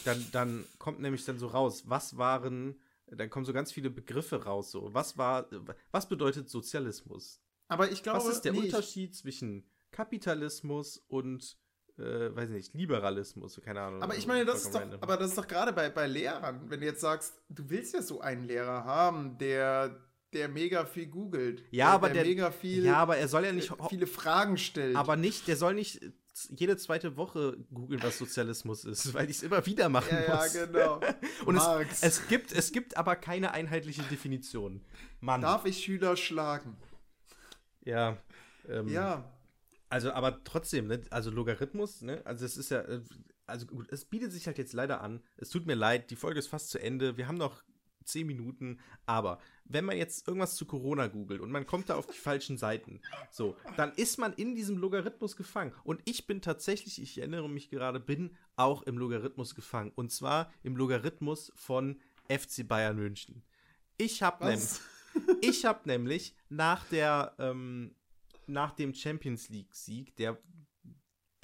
Dann, dann kommt nämlich dann so raus, was waren, dann kommen so ganz viele Begriffe raus, so, was war, was bedeutet Sozialismus? Aber ich glaube, was ist der nee, Unterschied zwischen Kapitalismus und äh, weiß nicht, Liberalismus, keine Ahnung. Aber ich meine, das ist doch, aber das ist doch gerade bei, bei Lehrern, wenn du jetzt sagst, du willst ja so einen Lehrer haben, der der mega viel googelt. Ja, der, aber der, mega viel, ja, aber er soll ja nicht viele Fragen stellt. Aber nicht, der soll nicht jede zweite Woche googeln, was Sozialismus ist, weil ich es immer wieder machen ja, muss. Ja, genau. Und es, es, gibt, es gibt aber keine einheitliche Definition. Mann. Darf ich Schüler schlagen? Ja. Ähm, ja. Also, aber trotzdem, ne? also Logarithmus, ne? Also es ist ja, äh, also gut, es bietet sich halt jetzt leider an. Es tut mir leid, die Folge ist fast zu Ende. Wir haben noch zehn Minuten, aber wenn man jetzt irgendwas zu Corona googelt und man kommt da auf die falschen Seiten, so, dann ist man in diesem Logarithmus gefangen. Und ich bin tatsächlich, ich erinnere mich gerade, bin auch im Logarithmus gefangen. Und zwar im Logarithmus von FC Bayern München. Ich habe nämlich, ich habe nämlich nach der, ähm, nach dem Champions League-Sieg, der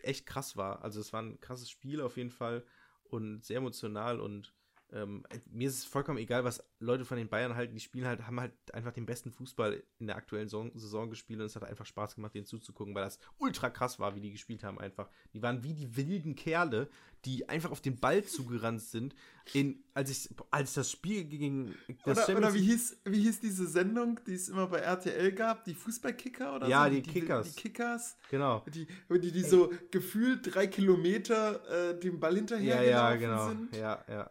echt krass war. Also es war ein krasses Spiel auf jeden Fall und sehr emotional und ähm, mir ist es vollkommen egal, was Leute von den Bayern halten. Die spielen halt, haben halt einfach den besten Fußball in der aktuellen Saison, Saison gespielt und es hat einfach Spaß gemacht, denen zuzugucken, weil das ultra krass war, wie die gespielt haben einfach. Die waren wie die wilden Kerle, die einfach auf den Ball zugerannt sind. In, als, ich, als das Spiel gegen das oder, oder wie, hieß, wie hieß diese Sendung, die es immer bei RTL gab? Die Fußballkicker oder ja, so? die, die Kickers. Die Kickers. Genau. Die, die, die so gefühlt drei Kilometer äh, dem Ball hinterher ja, ja, genau. sind. Ja, ja.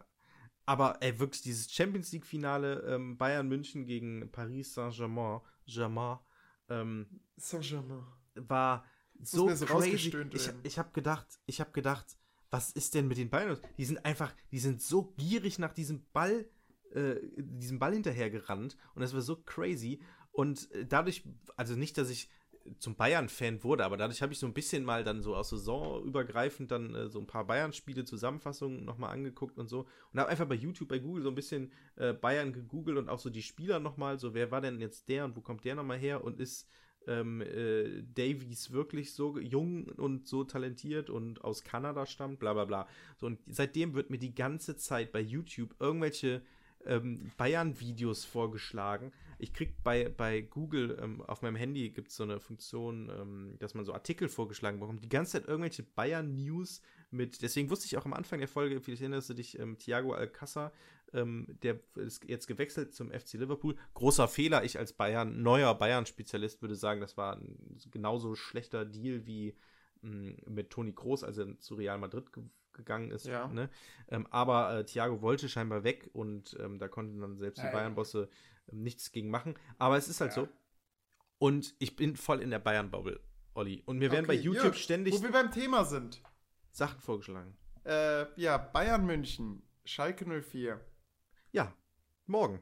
Aber ey, wirklich dieses Champions League-Finale ähm, Bayern München gegen Paris Saint-Germain Germain, ähm, Saint-Germain war so, so crazy. Ich, ich habe gedacht, ich habe gedacht, was ist denn mit den Bayern? Die sind einfach, die sind so gierig nach diesem Ball, äh, diesem Ball hinterhergerannt und das war so crazy. Und äh, dadurch, also nicht, dass ich zum Bayern-Fan wurde, aber dadurch habe ich so ein bisschen mal dann so aus Saisonübergreifend dann äh, so ein paar Bayern-Spiele, Zusammenfassungen nochmal angeguckt und so und habe einfach bei YouTube, bei Google so ein bisschen äh, Bayern gegoogelt und auch so die Spieler nochmal, so wer war denn jetzt der und wo kommt der nochmal her und ist ähm, äh, Davies wirklich so jung und so talentiert und aus Kanada stammt, bla bla bla. So, und seitdem wird mir die ganze Zeit bei YouTube irgendwelche ähm, Bayern-Videos vorgeschlagen. Ich krieg bei, bei Google ähm, auf meinem Handy gibt es so eine Funktion, ähm, dass man so Artikel vorgeschlagen bekommt. Die ganze Zeit irgendwelche Bayern-News mit, deswegen wusste ich auch am Anfang der Folge, vielleicht erinnerst du dich, ähm, Thiago Alcázar, ähm, der ist jetzt gewechselt zum FC Liverpool. Großer Fehler, ich als Bayern, neuer Bayern-Spezialist würde sagen, das war ein genauso schlechter Deal wie mh, mit Toni Kroos, als er zu Real Madrid ge gegangen ist. Ja. Ne? Ähm, aber äh, Thiago wollte scheinbar weg und ähm, da konnten dann selbst die Bayern-Bosse nichts gegen machen. Aber es ist halt ja. so. Und ich bin voll in der Bayern-Bubble, Olli. Und mir werden okay, bei YouTube Jörg, ständig. Wo wir beim Thema sind. Sachen vorgeschlagen. Äh, ja, Bayern München, Schalke 04. Ja, morgen.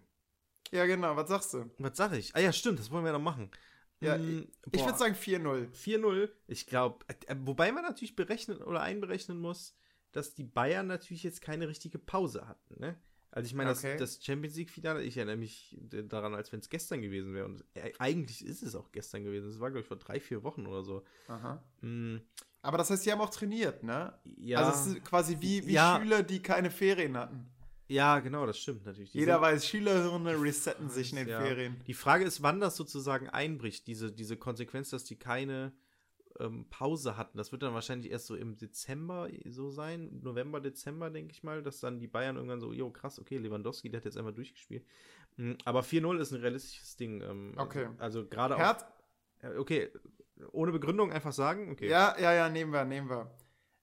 Ja, genau, was sagst du? Was sag ich? Ah ja, stimmt, das wollen wir noch machen. Ja, hm, ich würde sagen 4-0. 4-0. Ich glaube, äh, wobei man natürlich berechnen oder einberechnen muss, dass die Bayern natürlich jetzt keine richtige Pause hatten, ne? Also ich meine, okay. das, das, Champions League-Finale, ich erinnere mich daran, als wenn es gestern gewesen wäre. Und äh, eigentlich ist es auch gestern gewesen. Es war, glaube ich, vor drei, vier Wochen oder so. Aha. Mm. Aber das heißt, sie haben auch trainiert, ne? Ja. Also es ist quasi wie, wie ja. Schüler, die keine Ferien hatten. Ja, genau, das stimmt natürlich. Die Jeder sind, weiß, Schülerhirne resetten sich in den ja. Ferien. Die Frage ist, wann das sozusagen einbricht, diese, diese Konsequenz, dass die keine ähm, Pause hatten. Das wird dann wahrscheinlich erst so im Dezember so sein, November, Dezember, denke ich mal, dass dann die Bayern irgendwann so, jo, krass, okay, Lewandowski, der hat jetzt einmal durchgespielt. Mhm, aber 4-0 ist ein realistisches Ding. Ähm, okay. Also gerade auch. Okay, ohne Begründung einfach sagen? Okay. Ja, ja, ja, nehmen wir, nehmen wir.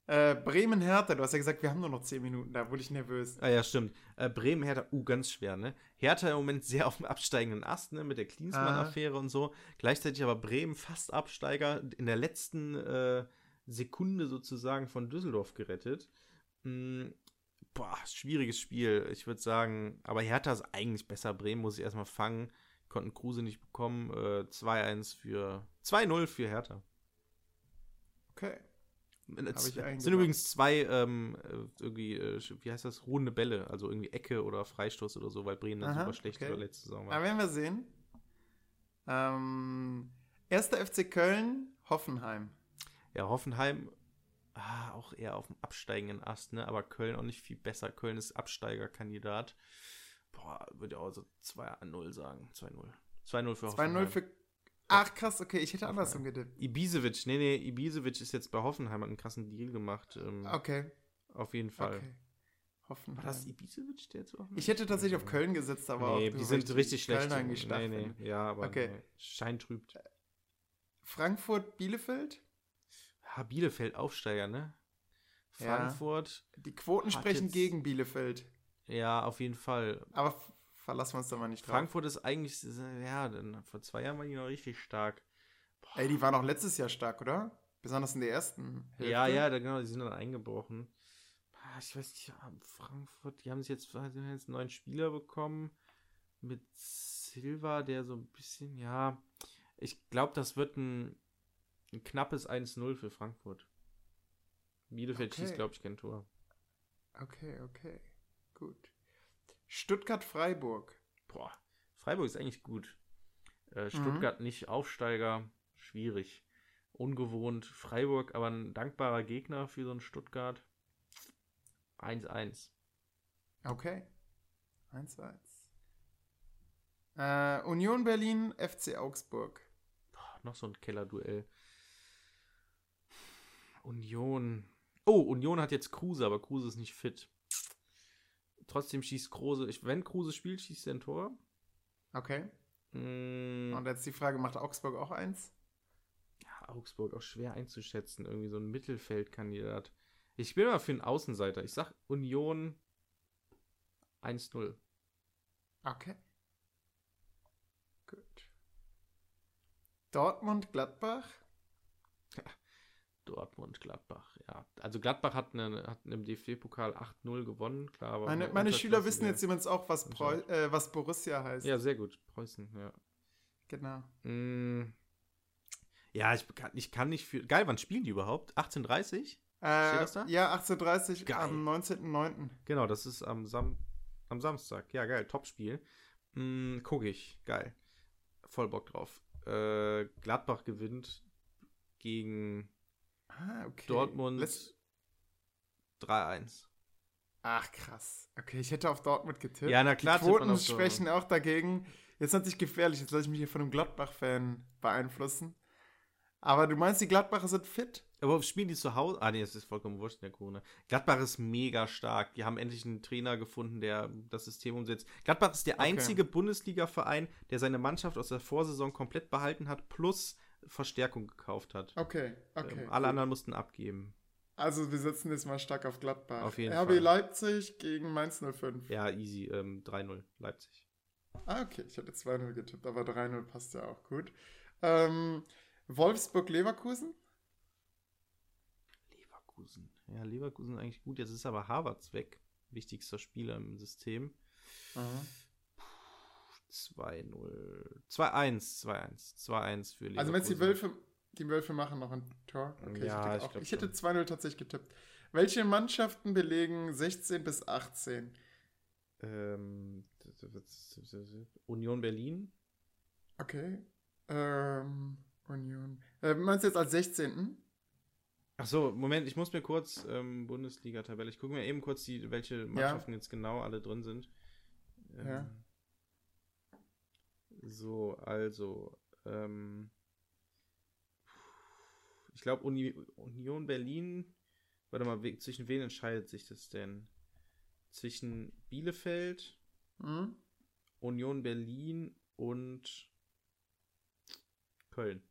Äh, Bremen-Hertha, du hast ja gesagt, wir haben nur noch 10 Minuten, da wurde ich nervös. Ah ja, stimmt. Äh, Bremen-Hertha, uh, ganz schwer, ne? Hertha im Moment sehr auf dem absteigenden Ast, ne? Mit der Klinsmann-Affäre und so. Gleichzeitig aber Bremen fast Absteiger in der letzten äh, Sekunde sozusagen von Düsseldorf gerettet. Hm, boah, schwieriges Spiel. Ich würde sagen, aber Hertha ist eigentlich besser. Bremen muss ich erstmal fangen. Konnten Kruse nicht bekommen. Äh, 2-1 für 2-0 für Hertha. Okay. Es sind übrigens zwei, ähm, äh, irgendwie, äh, wie heißt das, ruhende Bälle, also irgendwie Ecke oder Freistoß oder so, weil Bremen dann super schlecht okay. letzte Saison war. Aber werden wir sehen. Ähm, erster FC Köln, Hoffenheim. Ja, Hoffenheim, ah, auch eher auf dem absteigenden Ast, ne? aber Köln auch nicht viel besser. Köln ist Absteigerkandidat. Boah, würde ich auch so 2-0 sagen. 2-0. 2-0 für Hoffenheim. 2-0 für Ach krass, okay, ich hätte andersrum getippt. Ibisevic, nee, nee, Ibisevic ist jetzt bei Hoffenheim, hat einen krassen Deal gemacht. Ähm, Okay, Auf jeden Fall. okay. Hoffen. War das Ibisevic, der jetzt auch Ich hätte tatsächlich auf Köln gesetzt, aber Nee, die sind richtig schlecht. Köln nee, nee, finde. ja, aber Okay. nee. Schein trübt. Frankfurt, Bielefeld? Ha, Bielefeld Aufsteiger, ne? Ja. Frankfurt, Die Quoten sprechen gegen Bielefeld. ja, auf jeden Fall. Aber verlassen wir uns da mal nicht drauf. Frankfurt ist eigentlich, ja, dann, vor zwei Jahren waren die noch richtig stark. Ey, die waren auch letztes Jahr stark, oder? Besonders in der ersten Hälfte. Ja, ja, genau, die sind dann eingebrochen. Ich weiß nicht, Frankfurt, die haben sich jetzt, haben jetzt einen neuen Spieler bekommen mit Silva, der so ein bisschen, ja, ich glaube, das wird ein, ein knappes 1-0 für Frankfurt. Bielefeld Okay. schießt, glaube ich, kein Tor. Okay, okay. Gut. Stuttgart-Freiburg. Boah, Freiburg ist eigentlich gut. Mhm. Äh, Stuttgart nicht Aufsteiger, schwierig. Ungewohnt. Freiburg, aber ein dankbarer Gegner für so ein Stuttgart. 1-1. Okay. 1-1. Äh, Union Berlin, FC Augsburg. Boah, noch so ein Kellerduell. Union. Oh, Union hat jetzt Kruse, aber Kruse ist nicht fit. Trotzdem schießt Kruse. Wenn Kruse spielt, schießt er ein Tor. Okay. Mm, Und jetzt die Frage, macht Augsburg auch eins? ja, Augsburg auch schwer einzuschätzen. Irgendwie so ein Mittelfeldkandidat. Ich bin mal für einen Außenseiter. Ich sag Union 1-0. Okay. Gut. Dortmund, Gladbach. Dortmund, Gladbach, ja. Also Gladbach hat, eine, hat im DFB-Pokal 8-0 gewonnen, klar. Meine, eine meine Schüler wissen jetzt übrigens auch, was, Preu äh, was Borussia heißt. Ja, sehr gut. Preußen, ja. Genau. Mm. Ja, ich kann, ich kann nicht für. Geil, wann spielen die überhaupt? 18.30 Steht Äh, das da? Ja, 18.30 Geil. am 19.09. Genau, das ist am, Sam am Samstag. Ja, geil, Topspiel. Mm, guck ich. Geil. Voll Bock drauf. Äh, Gladbach gewinnt gegen Ah, okay. Dortmund Letz- 3-1. Ach, krass. Okay, ich hätte auf Dortmund getippt. Ja, na klar, Die Quoten sprechen auch dagegen. Jetzt natürlich gefährlich. Jetzt lasse ich mich hier von einem Gladbach-Fan beeinflussen. Aber du meinst, die Gladbacher sind fit? Aber spielen die zu Hause? Ah, nee, das ist vollkommen wurscht in der Corona. Gladbach ist mega stark. Die haben endlich einen Trainer gefunden, der das System umsetzt. Gladbach ist der Okay. einzige Bundesliga-Verein, der seine Mannschaft aus der Vorsaison komplett behalten hat, plus Verstärkung gekauft hat. Okay, okay. Ähm, alle gut. anderen mussten abgeben. Also wir setzen jetzt mal stark auf Gladbach. Auf jeden RB Fall. Leipzig gegen Mainz 05. Ja, easy. Ähm, 3-0 Leipzig. Ah, okay. Ich hätte 2-0 getippt, aber 3-0 passt ja auch gut. Ähm, Wolfsburg-Leverkusen? Leverkusen. Ja, Leverkusen eigentlich gut. Jetzt ist aber Harvards weg. Wichtigster Spieler im System. 2-0. 2-1. 2-1. 2-1 für Leverkusen. Also wenn es die Wölfe, die Wölfe machen noch ein Tor. Okay, Ja, ich, ich ich hätte schon. 2-0 tatsächlich getippt. Welche Mannschaften belegen 16 bis 18? Ähm, Union Berlin. Okay. Ähm, Union. Äh, meinst du jetzt als 16.? Ach so, Moment, ich muss mir kurz ähm, Bundesliga-Tabelle. Ich gucke mir eben kurz die, welche Mannschaften jetzt genau alle drin sind. Ähm, Ja. So, also, ähm, ich glaube Uni Union Berlin. Warte mal, we- zwischen wen entscheidet sich das denn? Zwischen Bielefeld, Hm? Union Berlin und Köln.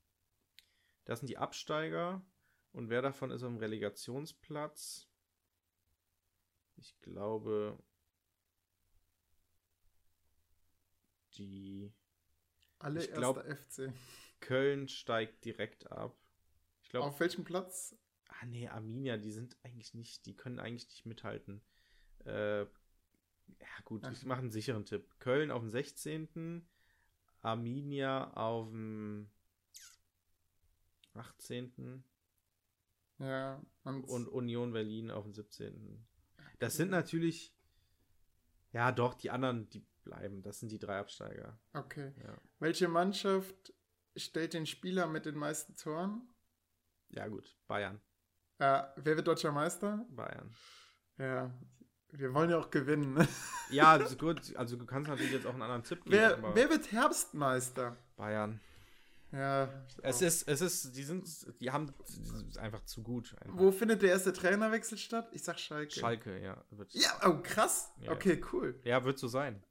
Das sind die Absteiger. Und wer davon ist dem Relegationsplatz? Ich glaube, die Alle Ich glaub- FC. Köln steigt direkt ab. Ich glaube, Auf welchem Platz? ah nee, Arminia, die sind eigentlich nicht, die können eigentlich nicht mithalten. Äh, ja gut, ich Ach. mache einen sicheren Tipp. Köln auf dem 16., Arminia auf dem 18. Ja, und, und Union Berlin auf dem 17. Das sind natürlich, ja doch, die anderen, die bleiben. Das sind die drei Absteiger. okay. Ja, Welche Mannschaft stellt den Spieler mit den meisten Toren? ja gut, Bayern. Äh, wer wird deutscher Meister? Bayern. Ja, wir wollen ja auch gewinnen. ne? Ja, also gut, also du kannst natürlich jetzt auch einen anderen Tipp geben. wer, wer wird Herbstmeister? Bayern. Ja. Es ist, es ist, die sind, die haben die sind einfach zu gut. Einfach. Wo findet der erste Trainerwechsel statt? Ich sag Schalke. Schalke, ja. Wird, Ja, oh krass. Ja. Okay, cool. ja, wird so sein.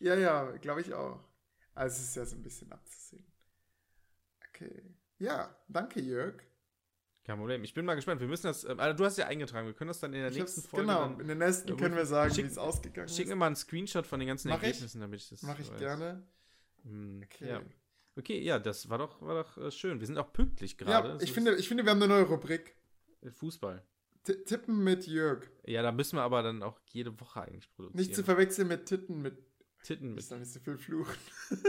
Ja, ja, glaube ich auch. Also es ist ja so ein bisschen abzusehen. Okay. Ja, danke Jörg. Kein Problem. Ich bin mal gespannt. Wir müssen das, also du hast ja eingetragen. Wir können das dann in der Ich nächsten Folge genau, dann, in der nächsten Ja, können wir sagen, wie es ausgegangen Schick mir ist. mal einen Screenshot von den ganzen Mach ich? Ergebnissen, damit ich das Mache ich weiß. gerne. Hm, Okay. Ja. Okay, ja, das war doch, war doch äh, schön. Wir sind auch pünktlich gerade. Ja, ich ist- finde, ich finde, wir haben eine neue Rubrik. äh, Fußball. T Tippen mit Jörg. Ja, da müssen wir aber dann auch jede Woche eigentlich produzieren. Nicht zu verwechseln mit Titten mit. Titten mit. soll nicht so viel fluchen.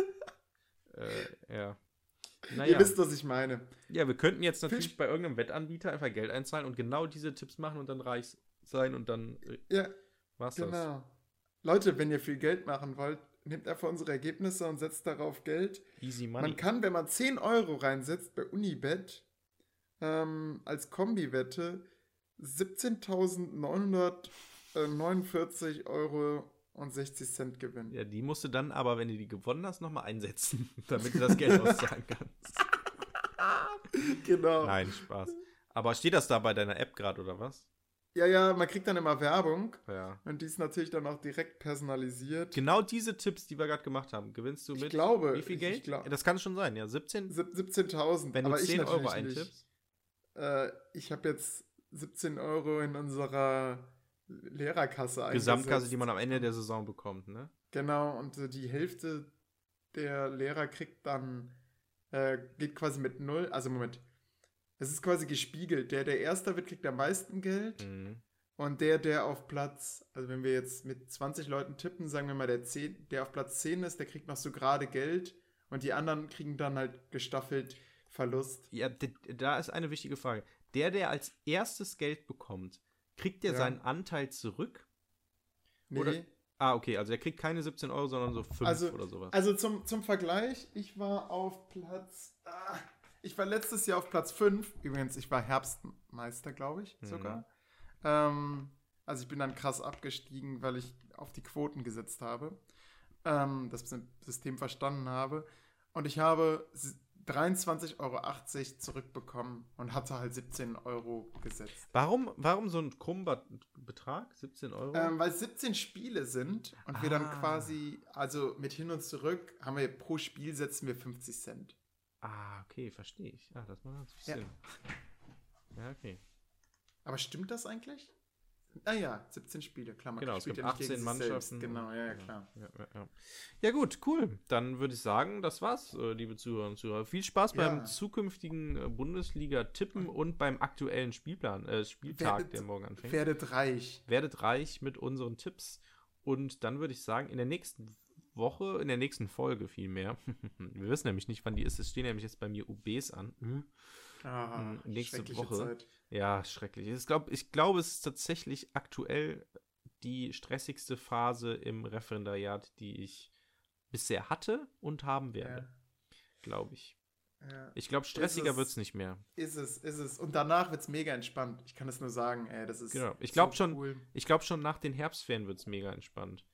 Äh, ja. Ihr Naja. wisst, was ich meine. Ja, wir könnten jetzt natürlich Sp- bei irgendeinem Wettanbieter einfach Geld einzahlen und genau diese Tipps machen und dann reich sein und dann äh, Ja, war's das. genau. Leute, wenn ihr viel Geld machen wollt, nehmt einfach unsere Ergebnisse und setzt darauf Geld. Easy Money. Man kann, wenn man 10 Euro reinsetzt bei Unibet, ähm, als Kombi-Wette 17.949 Euro und 60 Cent gewinnen. ja, die musst du dann aber, wenn du die gewonnen hast, nochmal einsetzen, damit du das Geld auszahlen kannst. Genau. Nein, Spaß. Aber steht das da bei deiner App gerade oder was? Ja, ja, man kriegt dann immer Werbung Ja. und die ist natürlich dann auch direkt personalisiert. Genau diese Tipps, die wir gerade gemacht haben, gewinnst du Ich mit glaube, wie viel ich- Geld? ich glaub- das kann schon sein, ja. 17, Sieb- 17.000. wenn du aber ich 10 Euro eintippst. Äh, ich habe jetzt 17 Euro in unserer Lehrerkasse Gesamtkasse, eingesetzt. die man am Ende der Saison bekommt, ne? Genau, und äh, die Hälfte der Lehrer kriegt dann, äh, geht quasi mit null. Also Moment, es ist quasi gespiegelt. Der, der Erster wird, kriegt am meisten Geld. Mhm. Und der, der auf Platz, also wenn wir jetzt mit 20 Leuten tippen, sagen wir mal, der, 10, der auf Platz 10 ist, der kriegt noch so gerade Geld. Und die anderen kriegen dann halt gestaffelt Verlust. Ja, da ist eine wichtige Frage. Der, der als erstes Geld bekommt, kriegt der Ja. seinen Anteil zurück? Nee. Oder- Ah, okay, also er kriegt keine 17 Euro, sondern so 5 Also- oder sowas. Also zum, zum Vergleich, ich war auf Platz. Ah, ich war letztes Jahr auf Platz 5. Übrigens, ich war Herbstmeister, glaube ich, Mhm. sogar. Ähm, also ich bin dann krass abgestiegen, weil ich auf die Quoten gesetzt habe. Ähm, das System verstanden habe. Und ich habe 23,80 Euro zurückbekommen und hatte halt 17 Euro gesetzt. warum, warum so ein krummer Betrag? 17 Euro? Ähm, weil es 17 Spiele sind und wir dann Ah. quasi, also mit hin und zurück, haben wir pro Spiel setzen wir 50 Cent. ah, okay, verstehe ich. Ah, das macht natürlich Ja. Sinn. Ja, okay. Aber stimmt das eigentlich? Ah ja, 17 Spiele, klar. man Genau, es gibt ja nicht gegen 18 sich Mannschaften. Genau, ja, ja, klar. Ja, ja, ja. gut, cool. Dann würde ich sagen, das war's, äh, liebe Zuhörer und Zuhörer. Viel Spaß beim zukünftigen äh, Bundesliga-Tippen und beim aktuellen Spielplan, äh, Spieltag, Werdet- der morgen anfängt. Werdet reich. Werdet reich mit unseren Tipps. Und dann würde ich sagen, in der nächsten Woche, in der nächsten Folge vielmehr. Wir wissen nämlich nicht, wann die ist. Es stehen nämlich jetzt bei mir UBs an. Ah, Mm, nächste Woche. Zeit. Ja, schrecklich. Ich glaube, ich glaube, es ist tatsächlich aktuell die stressigste Phase im Referendariat, die ich bisher hatte und haben werde, glaube ich. Ja, ja. Ich glaube, stressiger es- wird es nicht mehr. Ist es, ist es. Und danach wird es mega entspannt. Ich kann es nur sagen, ey, das ist. Genau. Ich glaub so schon- Cool. Ich glaube, schon nach den Herbstferien wird es mega entspannt.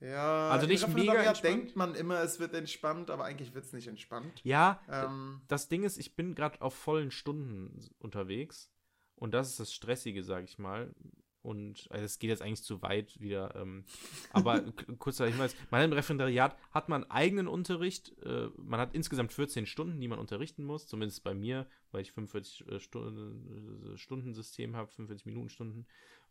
Ja, Also nicht mega Referendariat entspannt. denkt man immer, es wird entspannt, aber eigentlich wird es nicht entspannt. Ja, Ähm, das Ding ist, ich bin gerade auf vollen Stunden unterwegs und das ist das Stressige, sage ich mal. Und also es geht jetzt eigentlich zu weit wieder. Ähm, aber k- kurz sag ich mal, man im Referendariat hat man eigenen Unterricht. Äh, man hat insgesamt 14 Stunden, die man unterrichten muss. Zumindest bei mir, weil ich 45 äh, Stunden, äh, Stundensystem habe, 45 Minuten Stunden.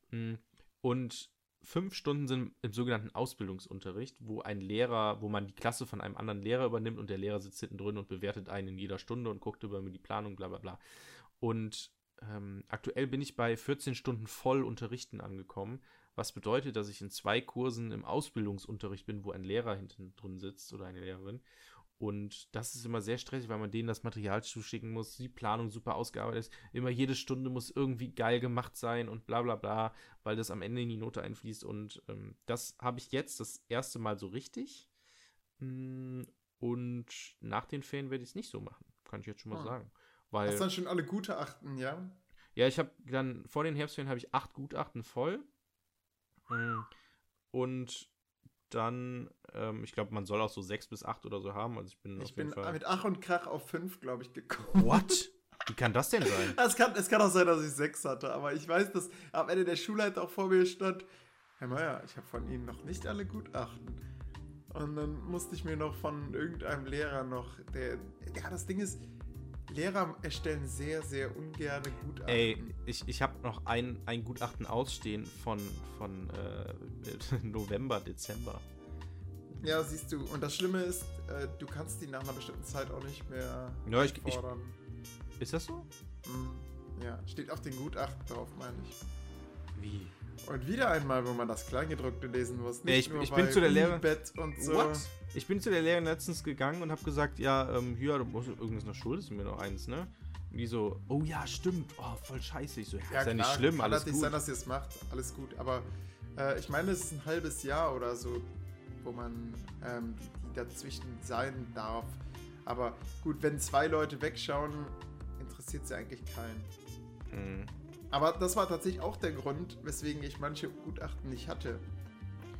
Mm, Und fünf Stunden sind im sogenannten Ausbildungsunterricht, wo ein Lehrer, wo man die Klasse von einem anderen Lehrer übernimmt und der Lehrer sitzt hinten drin und bewertet einen in jeder Stunde und guckt über die Planung, bla bla bla. Und ähm, aktuell bin ich bei 14 Stunden voll unterrichten angekommen, was bedeutet, dass ich in zwei Kursen im Ausbildungsunterricht bin, wo ein Lehrer hinten drin sitzt oder eine Lehrerin. Und das ist immer sehr stressig, weil man denen das Material zuschicken muss, die Planung super ausgearbeitet ist. Immer jede Stunde muss irgendwie geil gemacht sein und bla bla bla, weil das am Ende in die Note einfließt. Und ähm, das habe ich jetzt das erste Mal so richtig. Mm, Und nach den Ferien werde ich es nicht so machen, kann ich jetzt schon mal Ah. sagen. Weil, hast dann schon alle Gutachten, ja? ja, ich habe dann vor den Herbstferien habe ich acht Gutachten voll. Mm, Und dann, ähm, ich glaube, man soll auch so sechs bis acht oder so haben. Also ich bin Ich auf jeden bin Fall. mit Ach und Krach auf fünf, glaube ich, gekommen. What? Wie kann das denn sein? Es kann, es kann auch sein, dass ich sechs hatte, aber ich weiß, dass am Ende der Schulleiter auch vor mir stand. Herr Meier, ich habe von Ihnen noch nicht alle Gutachten. Und dann musste ich mir noch von irgendeinem Lehrer noch, der, ja, das Ding ist, Lehrer erstellen sehr, sehr ungerne Gutachten. Ey, ich, ich habe noch ein, ein Gutachten ausstehen von, von äh, November, Dezember. Ja, siehst du. Und das Schlimme ist, äh, du kannst die nach einer bestimmten Zeit auch nicht mehr Ja, ich, ich, fordern. ist das so? Hm, ja, steht auf den Gutachten drauf, meine ich. Wie? Und wieder einmal, wo man das Kleingedruckte lesen muss. Ja, ich- ich bin zu der Lehrer- Unibet und so. Ich bin zu der Lehrerin letztens gegangen und habe gesagt, ja, ähm, hier, du musst irgendwas noch schuldest du mir noch eins, ne? Und die so, oh ja, stimmt, oh, voll scheiße. Ich so, ja, ist ja nicht schlimm, kann alles natürlich gut. sein, dass ihr es macht, alles gut. Aber äh, ich meine, es ist ein halbes Jahr oder so, wo man ähm, dazwischen sein darf. Aber gut, wenn zwei Leute wegschauen, interessiert sie eigentlich keinen. Mhm. Aber das war tatsächlich auch der Grund, weswegen ich manche Gutachten nicht hatte.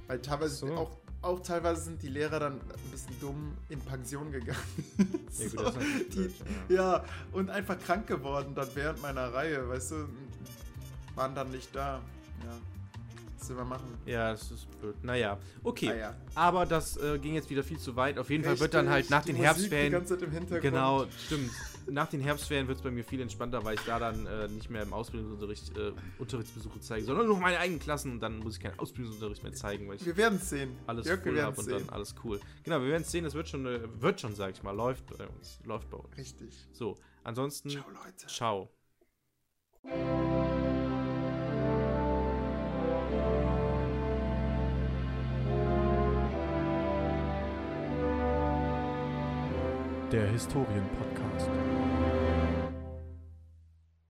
Weil teilweise So. auch, auch teilweise sind die Lehrer dann ein bisschen dumm in Pension gegangen. Ja, gut, So, das ist natürlich die, blöd, ja. ja, und einfach krank geworden dann während meiner Reihe, weißt du, waren dann nicht da. Ja, was soll man machen? Ja, das ist blöd. Naja, okay. Ah, ja. Aber das äh, ging jetzt wieder viel zu weit. Auf jeden Fall wird dann halt Richtig, nach den Herbstferien. ganze Zeit im Hintergrund. Genau, stimmt. Nach den Herbstferien wird es bei mir viel entspannter, weil ich da dann äh, nicht mehr im Ausbildungsunterricht äh, Unterrichtsbesuche zeige, sondern nur noch meine eigenen Klassen und dann muss ich keinen Ausbildungsunterricht mehr zeigen, weil ich Wir werden es sehen. alles Jörg, werden habe es und sehen. dann alles cool. Genau, wir werden es sehen, das wird schon, äh, wird schon, sag ich mal, läuft bei uns. Läuft bei uns. Richtig. So, ansonsten, Ciao, Leute. ciao. Der Historienpodcast.